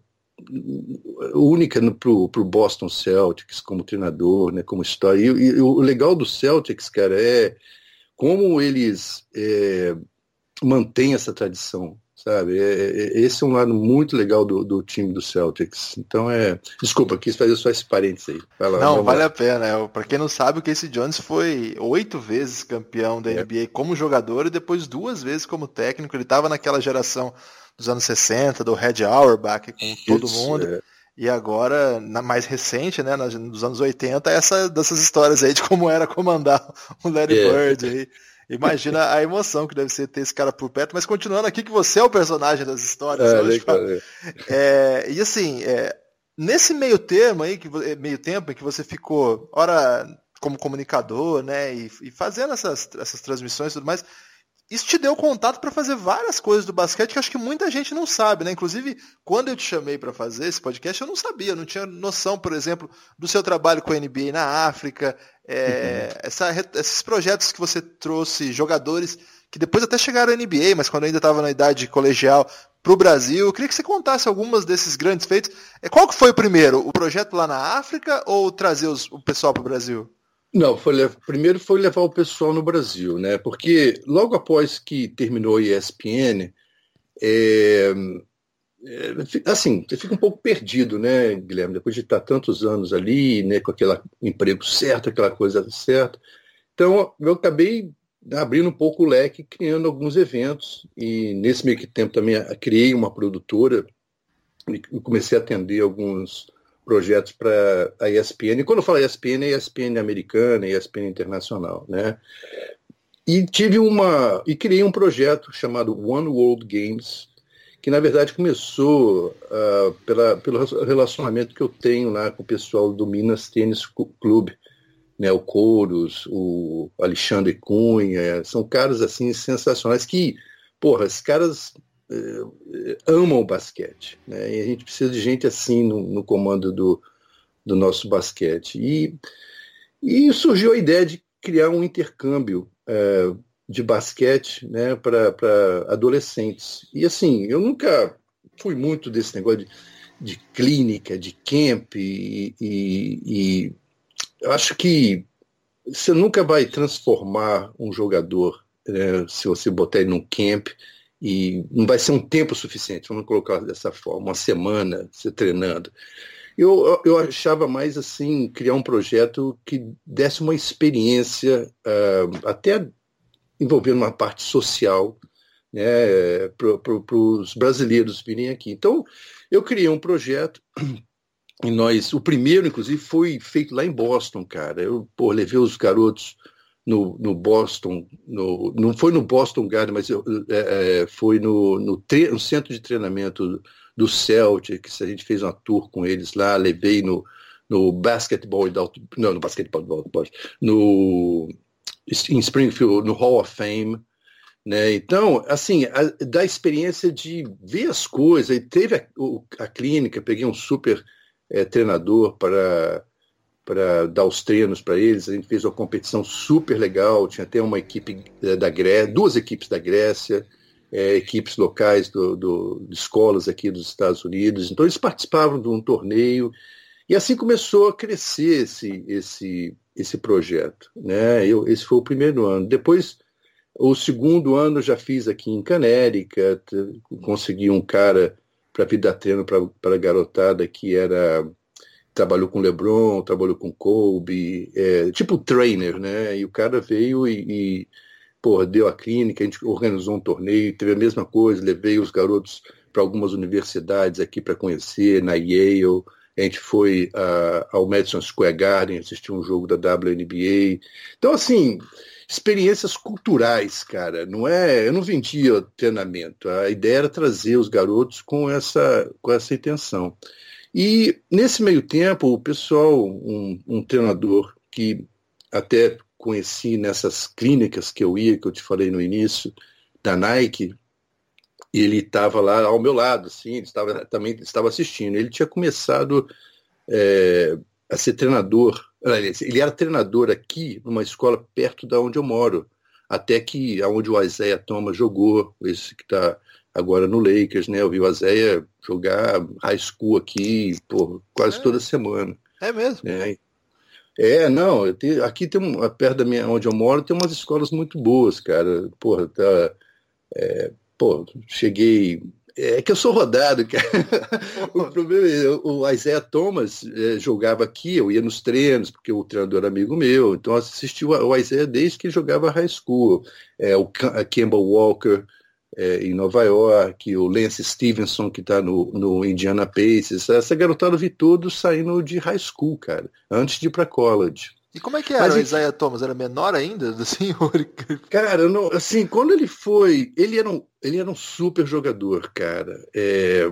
única para o Boston Celtics como treinador, né, como história. E, e, o legal do Celtics, cara, é como eles é, mantêm essa tradição, sabe? É, é, esse é um lado muito legal do, do, time do Celtics. Então é. Desculpa, quis fazer só esse parênteses aí. Lá, não, vale lá. a pena. Para quem não sabe, o Casey Jones foi oito vezes campeão da NBA é. como jogador e depois duas vezes como técnico. Ele estava naquela geração dos anos 60, do Red Auerbach, com todo mundo. É. E agora, na mais recente, né, nos anos 80, essa dessas histórias aí de como era comandar o Larry yeah. É. Bird aí. Imagina a emoção que deve ser ter esse cara por perto, mas continuando aqui que você é o personagem das histórias. É, hoje, é. é, e assim, é, nesse meio termo aí, que, meio tempo em que você ficou, ora como comunicador, né, e, e fazendo essas, essas transmissões e tudo mais, isso te deu contato para fazer várias coisas do basquete que acho que muita gente não sabe, né? Inclusive, quando eu te chamei para fazer esse podcast, eu não sabia, não tinha noção, por exemplo, do seu trabalho com a NBA na África, é, uhum. essa, esses projetos que você trouxe, jogadores que depois até chegaram à NBA, mas quando ainda estava na idade colegial, para o Brasil. Eu queria que você contasse algumas desses grandes feitos. É, qual que foi o primeiro? O projeto lá na África ou trazer os, o pessoal para o Brasil? Não, foi, primeiro foi levar o pessoal no Brasil, né? Porque logo após que terminou a ESPN, é, é, assim, você fica um pouco perdido, né, Guilherme? Depois de estar tantos anos ali, né, com aquele emprego certo, aquela coisa certa. Então, eu acabei abrindo um pouco o leque, criando alguns eventos, e nesse meio tempo também criei uma produtora e comecei a atender alguns projetos para a ESPN. E quando eu falo ESPN, é ESPN americana, ESPN internacional, né? E tive uma e criei um projeto chamado One World Games, que na verdade começou uh, pela, pelo relacionamento que eu tenho lá com o pessoal do Minas Tênis Clube, né? O Couros, o Alexandre Cunha, são caras assim sensacionais que, porra, esses caras amam o basquete. Né? E a gente precisa de gente assim no, no comando do, do nosso basquete. E, e surgiu a ideia de criar um intercâmbio uh, de basquete né, para adolescentes. E assim, eu nunca fui muito desse negócio de, de clínica, de camp, e, e, e eu acho que você nunca vai transformar um jogador né, se você botar ele num camp e não vai ser um tempo suficiente, vamos colocar dessa forma, uma semana você treinando. Eu, eu achava mais assim, criar um projeto que desse uma experiência, uh, até envolvendo uma parte social, né, para os brasileiros virem aqui. Então, eu criei um projeto e nós, o primeiro, inclusive, foi feito lá em Boston, cara. Eu pô, levei os garotos no, no Boston, no, não foi no Boston Garden, mas é, é foi no, no, tre, no, centro de treinamento do Celtics, a gente fez uma tour com eles lá, levei no, no basquetebol, não, no basquetebol, no, em Springfield, no Hall of Fame, né? Então, assim, a, da experiência de ver as coisas, e teve a, a clínica, peguei um super é, treinador para para dar os treinos para eles. A gente fez uma competição super legal. Tinha até uma equipe é, da Grécia, duas equipes da Grécia, é, equipes locais do, do, de escolas aqui dos Estados Unidos. Então eles participavam de um torneio e assim começou a crescer esse esse esse projeto, né? Eu, esse foi o primeiro ano. Depois o segundo ano já fiz aqui em Canérica, consegui um cara para vir dar treino para a garotada que era trabalhou com LeBron, trabalhou com Kobe, é, tipo trainer, né? E o cara veio e, e porra, deu a clínica, a gente organizou um torneio, teve a mesma coisa, levei os garotos para algumas universidades aqui para conhecer, na Yale, a gente foi uh, ao Madison Square Garden, assistir um jogo da WNBA. Então, assim, experiências culturais, cara. Não é, eu não vendia treinamento. A ideia era trazer os garotos com essa, com essa intenção. E nesse meio tempo, o pessoal, um, um treinador que até conheci nessas clínicas que eu ia, que eu te falei no início, da Nike, ele estava lá ao meu lado, assim, ele estava, também estava assistindo. Ele tinha começado é, a ser treinador, ele era treinador aqui numa escola perto da onde eu moro, até que aonde o Isaiah Thomas jogou, esse que está agora no Lakers, né? Eu vi o Isaiah jogar high school aqui, por quase é. toda semana. É mesmo? Né? É, não, tenho, aqui tem um, perto da minha, onde eu moro, tem umas escolas muito boas, cara. Porra, tá. É, pô, cheguei. É que eu sou rodado, cara. o problema é, o Isaiah Thomas é, jogava aqui, eu ia nos treinos, porque o treinador era amigo meu, então assisti o Isaiah desde que ele jogava high school. É, o Campbell Walker, é, em Nova York, o Lance Stevenson, que está no, no Indiana Pacers. Essa garotada vi todos saindo de high school, cara, antes de ir para college. E como é que era Mas, o Isaiah Thomas? Era menor ainda do senhor? Cara, não, assim, quando ele foi, ele era um, ele era um super jogador, cara. É,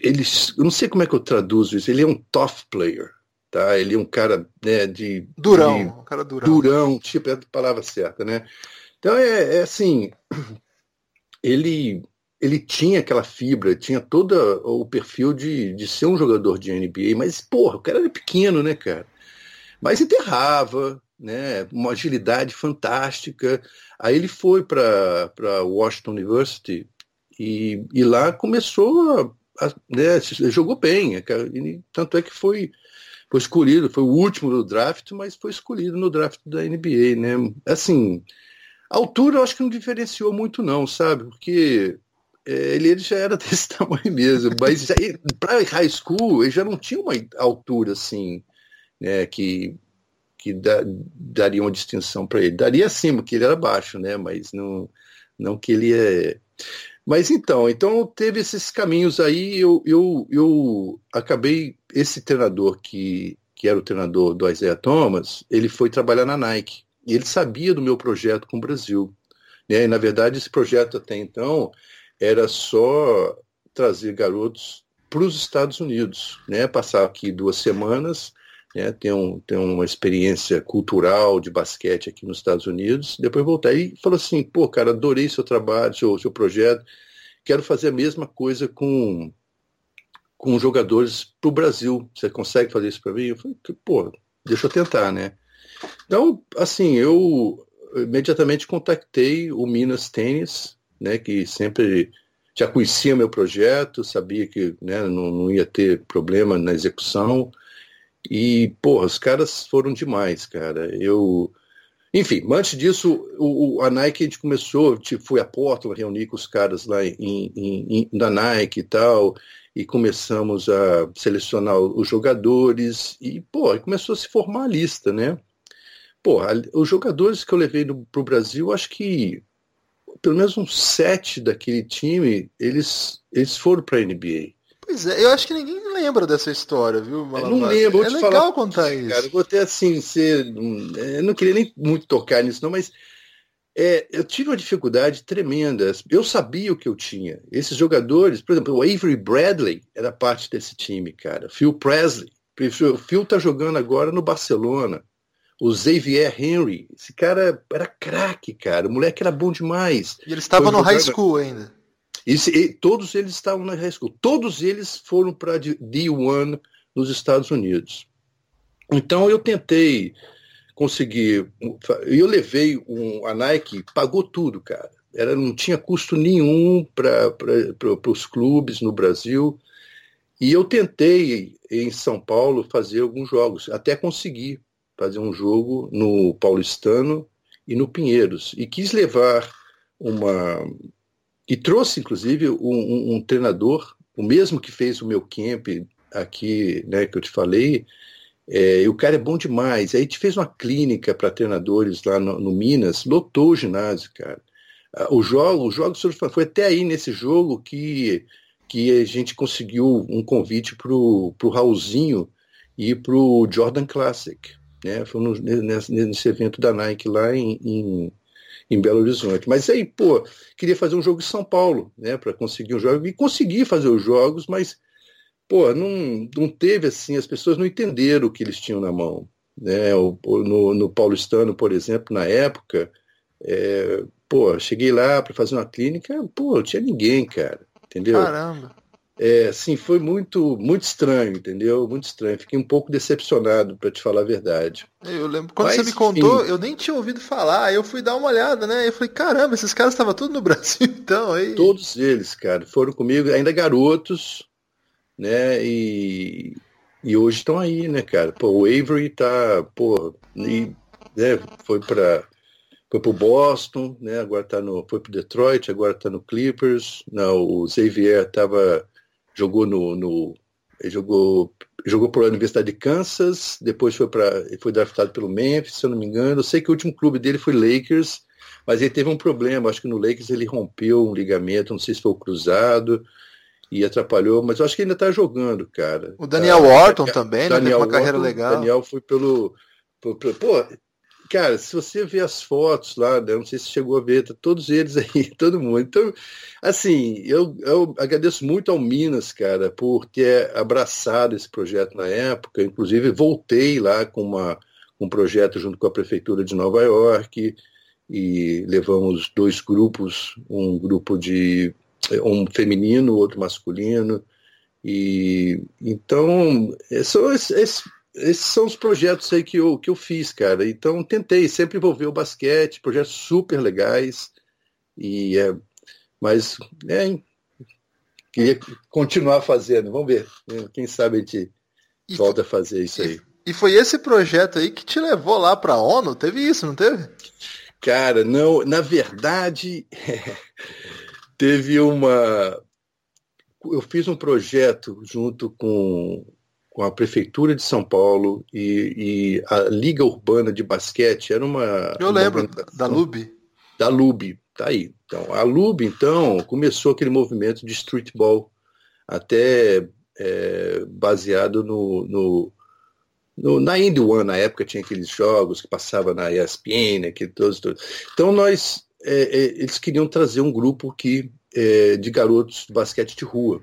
ele, eu não sei como é que eu traduzo isso. Ele é um tough player, tá? Ele é um cara né, de durão, de, um cara durão. Durão, tipo é a palavra certa, né? Então é, é assim, ele ele tinha aquela fibra, tinha todo o perfil de, de ser um jogador de NBA, mas, porra, o cara era pequeno, né, cara? Mas enterrava, né? Uma agilidade fantástica. Aí ele foi para Washington University e, e lá começou a, a né, jogou bem, é, e, tanto é que foi foi escolhido, foi o último do draft, mas foi escolhido no draft da NBA, né? Assim, a altura eu acho que não diferenciou muito não, sabe? Porque é, ele, ele já era desse tamanho mesmo, mas para high school ele já não tinha uma altura assim, né, que, que da, daria uma distinção para ele. Daria sim, porque ele era baixo, né, mas não, não que ele é... Mas então, então teve esses caminhos aí, eu, eu, eu acabei, esse treinador que, que era o treinador do Isaiah Thomas, ele foi trabalhar na Nike. E ele sabia do meu projeto com o Brasil. Né? E, na verdade, esse projeto até então era só trazer garotos para os Estados Unidos, né? passar aqui duas semanas, né? ter, um, ter uma experiência cultural de basquete aqui nos Estados Unidos, depois voltar. E falou assim, pô, cara, adorei seu trabalho, seu, seu projeto, quero fazer a mesma coisa com, com jogadores para o Brasil. Você consegue fazer isso para mim? Eu falei, pô, deixa eu tentar, né? Então, assim, eu imediatamente contactei o Minas Tênis, né, que sempre já conhecia meu projeto, sabia que né, não, não ia ter problema na execução, E, porra, os caras foram demais, cara. Eu. Enfim, antes disso, o, a Nike a gente começou, tipo, fui a Portland, reuni com os caras lá em, em, em, na Nike e tal, e começamos a selecionar os jogadores, e, pô, começou a se formar a lista, né? Pô, os jogadores que eu levei para o Brasil, acho que pelo menos uns sete daquele time, eles, eles foram para a NBA. Pois é, eu acho que ninguém lembra dessa história, viu, Malabar? Eu não lembro, é legal falar, contar isso. Cara, eu vou até assim ser. É, eu não queria nem muito tocar nisso, não, mas é, eu tive uma dificuldade tremenda. Eu sabia o que eu tinha. Esses jogadores, por exemplo, o Avery Bradley era parte desse time, cara. Phil Presley. O Phil tá jogando agora no Barcelona o Xavier Henry. Esse cara era craque, cara. O moleque era bom demais. E ele estava no high school ainda. E, e, todos eles estavam na high school. Todos eles foram para D1 nos Estados Unidos. Então eu tentei conseguir. Eu levei um, a Nike, pagou tudo, cara. Era, não tinha custo nenhum para os clubes no Brasil. E eu tentei em São Paulo fazer alguns jogos, até conseguir fazer um jogo no Paulistano e no Pinheiros. E quis levar uma. E trouxe, inclusive, um, um, um treinador, o mesmo que fez o meu camp aqui, né, que eu te falei. É, o cara é bom demais. Aí gente fez uma clínica para treinadores lá no, no, Minas, lotou o ginásio, cara. Ah, o jogo, o jogo foi até aí nesse jogo que, que a gente conseguiu um convite para o Raulzinho e para o Jordan Classic. Né? Foi no, nesse, nesse, evento da Nike lá em, em, em, Belo Horizonte. Mas aí, pô, queria fazer um jogo em São Paulo, né? Para conseguir um jogo. E consegui fazer os jogos, mas, pô, não, não teve assim, as pessoas não entenderam o que eles tinham na mão. Né? O, no, no Paulistano, por exemplo, na época, é, pô, cheguei lá para fazer uma clínica, pô, não tinha ninguém, cara. Entendeu? Caramba. É, assim, foi muito, muito estranho, entendeu? Muito estranho. Fiquei um pouco decepcionado, para te falar a verdade. Eu lembro, quando Mas, você me contou, eu nem tinha ouvido falar, aí eu fui dar uma olhada, né? Eu falei, caramba, esses caras estavam tudo no Brasil, então, aí. Todos eles, cara, foram comigo, ainda garotos, né? E, e hoje estão aí, né, cara? Pô, o Avery tá, pô, e, né, foi para foi pro Boston, né? Agora tá no, foi pro Detroit, agora tá no Clippers. Não, o Xavier tava jogou no, no jogou jogou para a Universidade de Kansas, depois foi para foi draftado pelo Memphis, se eu não me engano. Eu sei que o último clube dele foi Lakers, mas ele teve um problema. Acho que no Lakers ele rompeu um ligamento, não sei se foi o cruzado e atrapalhou, mas eu acho que ainda está jogando, cara. O Daniel tá, Wharton também, Daniel né? Teve uma Wharton, carreira legal. Daniel foi pelo, pelo, pelo pô, cara, se você vê as fotos lá, né, não sei se chegou a ver, tá todos eles aí, todo mundo. Então, assim, eu, eu agradeço muito ao Minas, cara, por ter abraçado esse projeto na época. Inclusive, voltei lá com uma, um projeto junto com a Prefeitura de Nova York e levamos dois grupos, um grupo de um feminino, outro masculino. E então, são esses, esses são os projetos aí que eu, que eu fiz, cara. Então tentei sempre envolver o basquete, projetos super legais. E é, mas é, queria continuar fazendo. Vamos ver. Né? Quem sabe a gente e volta a fazer isso aí. E foi esse projeto aí que te levou lá para a ONU? Teve isso, não teve? Cara, não. Na verdade, teve uma. Eu fiz um projeto junto com com a Prefeitura de São Paulo e, e, a Liga Urbana de Basquete. Era uma. Eu lembro, da LUB. Da LUB, tá aí. Então, a LUB, então, começou aquele movimento de streetball, até é, baseado no, no, no, na Indy One, na época tinha aqueles jogos que passava na ESPN, aquele, todos, todos. Então, nós, é, é, eles queriam trazer um grupo que, é, de garotos de basquete de rua.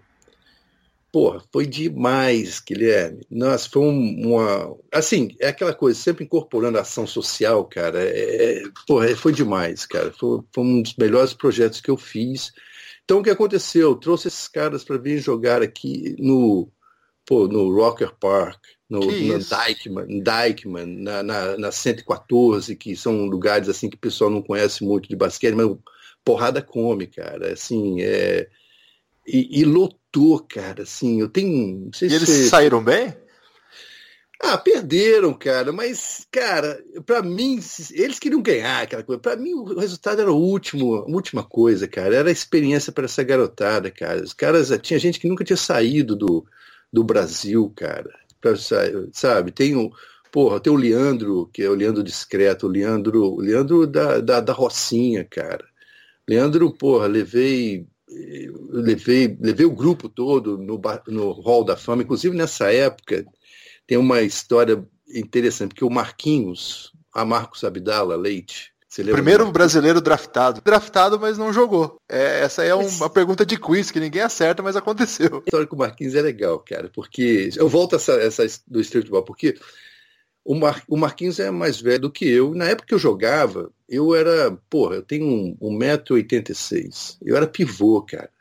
Porra, foi demais, Guilherme. Nossa, foi uma. Assim, é aquela coisa, sempre incorporando a ação social, cara. É, porra, é, foi demais, cara. Foi, foi, um dos melhores projetos que eu fiz. Então, o que aconteceu? Eu trouxe esses caras para vir jogar aqui no, pô, no Rocker Park, no, no Dykeman, Dykeman na, na, na 114, que são lugares assim que o pessoal não conhece muito de basquete, mas porrada come, cara. Assim, é. E, e lotou, cara, assim, eu tenho. e eles saíram bem? Ah, perderam, cara, mas, cara, para mim, eles queriam ganhar aquela coisa. Para mim, o resultado era o último, a última coisa, cara. Era a experiência para essa garotada, cara. Os caras, tinha gente que nunca tinha saído do, do Brasil, cara. Pra, sabe, tem o, porra, tem o Leandro, que é o Leandro discreto, o Leandro, o Leandro da, da, da Rocinha, cara. Leandro, porra, levei levei, levei o grupo todo no, no Hall da Fama, inclusive nessa época tem uma história interessante, porque o Marquinhos, a Marcos Abdala Leite, Primeiro brasileiro draftado. Draftado, mas não jogou. É, essa é uma pergunta de quiz que ninguém acerta, mas aconteceu. A história com o Marquinhos é legal, cara, porque eu volto a essa, essa do streetball, porque o, Mar, o Marquinhos é mais velho do que eu. Na época que eu jogava, eu era, porra, eu tenho um, 1,86m. Eu era pivô, cara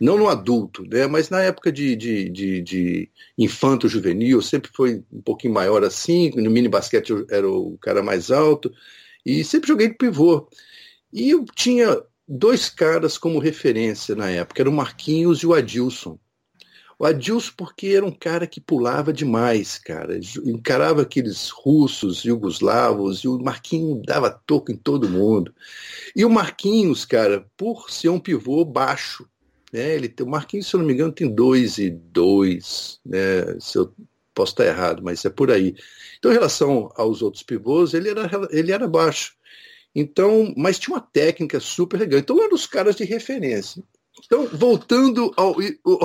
não no adulto, né? mas na época de, de, de, de infanto juvenil, sempre foi um pouquinho maior assim, no mini basquete eu era o cara mais alto, e sempre joguei de pivô. E eu tinha dois caras como referência na época, era o Marquinhos e o Adilson. O Adilson porque era um cara que pulava demais, cara, encarava aqueles russos, jugoslavos, e o Marquinhos dava toco em todo mundo. E o Marquinhos, cara, por ser um pivô baixo, né? Ele tem, o Marquinhos, se eu não me engano, tem dois e dois, né? Se eu posso estar errado, mas é por aí. Então, em relação aos outros pivôs, ele era, ele era baixo. Então, mas tinha uma técnica super legal. Então, eram os caras de referência. Então, voltando ao,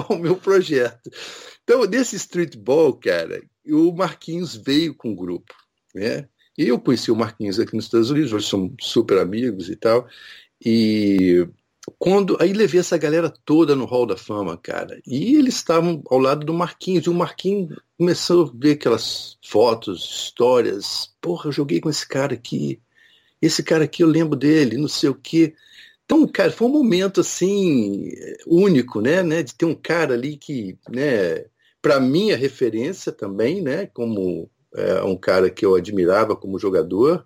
ao meu projeto. Então, desse streetball, cara, o Marquinhos veio com o grupo, né? E eu conheci o Marquinhos aqui nos Estados Unidos, hoje somos super amigos e tal. E quando aí levei essa galera toda no Hall da Fama, cara, e eles estavam ao lado do Marquinhos, e o Marquinhos começou a ver aquelas fotos, histórias. Porra, eu joguei com esse cara aqui. Esse cara aqui eu lembro dele, não sei o quê. Então, cara, foi um momento assim único, né, né, de ter um cara ali que, né, para mim é referência também, né, como é, um cara que eu admirava como jogador,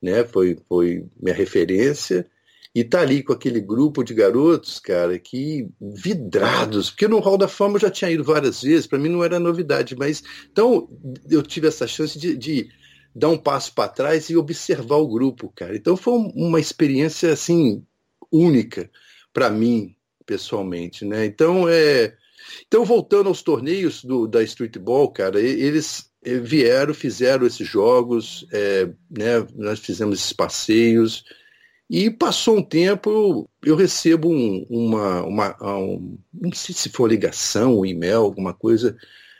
né, foi foi minha referência e tá ali com aquele grupo de garotos, cara, que vidrados, porque no Hall da Fama eu já tinha ido várias vezes, para mim não era novidade, mas então eu tive essa chance de, de dar um passo para trás e observar o grupo, cara. Então foi uma experiência assim única para mim pessoalmente, né? Então é, então voltando aos torneios do, da streetball, cara, eles vieram, fizeram esses jogos, é, né? Nós fizemos esses passeios e passou um tempo, eu, eu recebo um, uma, uma um, não sei se for ligação, um e-mail, alguma coisa,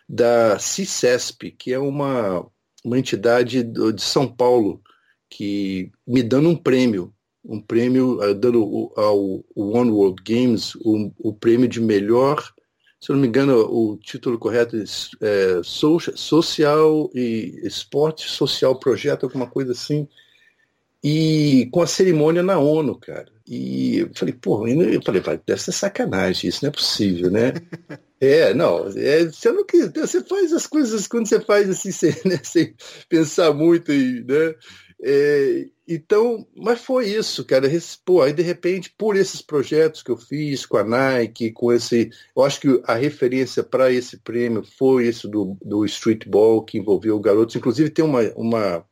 da CICESP, que é uma, uma entidade de São Paulo, que me dando um prêmio, um prêmio, uh, dando ao, One World Games o, o prêmio de melhor, se eu não me engano, o título correto é, é Social e Esporte Social Projeto, alguma coisa assim, e com a cerimônia na ONU, cara. E eu falei, pô, eu falei, vai, deve ser sacanagem, isso não é possível, né? é, não, é, você não você faz as coisas quando você faz assim, sem, né, sem pensar muito, e, né? É, então, mas foi isso, cara. Pô, aí de repente, por esses projetos que eu fiz com a Nike, com esse. Eu acho que a referência para esse prêmio foi esse do, do streetball, que envolveu garotos. Inclusive, tem uma, uma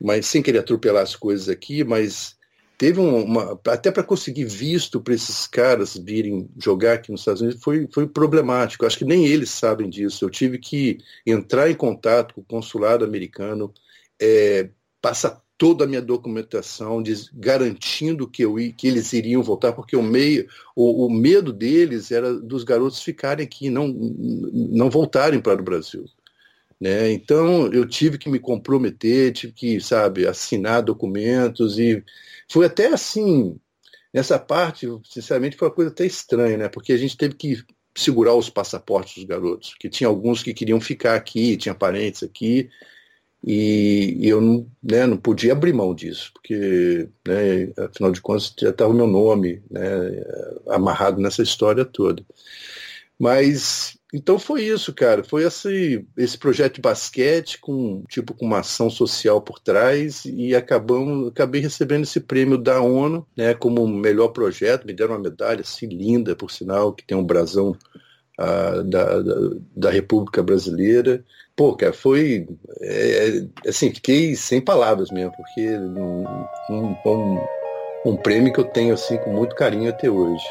mas sem querer atropelar as coisas aqui, mas teve uma. Até para conseguir visto para esses caras virem jogar aqui nos Estados Unidos foi, foi problemático. Acho que nem eles sabem disso. Eu tive que entrar em contato com o consulado americano, é, passar toda a minha documentação, diz, garantindo que, eu, que eles iriam voltar, porque o, meio, o, o medo deles era dos garotos ficarem aqui, não, não voltarem para o Brasil. Né? Então eu tive que me comprometer, tive que, sabe, assinar documentos e foi até assim, nessa parte, sinceramente, foi uma coisa até estranha, né? Porque a gente teve que segurar os passaportes dos garotos, que tinha alguns que queriam ficar aqui, tinha parentes aqui, e, e eu não, né, não podia abrir mão disso, porque, né, afinal de contas, já estava o meu nome né, amarrado nessa história toda. Mas então foi isso, cara. Foi esse, esse projeto de basquete com tipo com uma ação social por trás e acabamos, acabei recebendo esse prêmio da ONU, né, como melhor projeto. Me deram uma medalha assim linda, por sinal, que tem um brasão a, da, da, da, República Brasileira. Pô, cara, foi. É, é assim, fiquei sem palavras mesmo, porque um, um, um, um prêmio que eu tenho assim com muito carinho até hoje.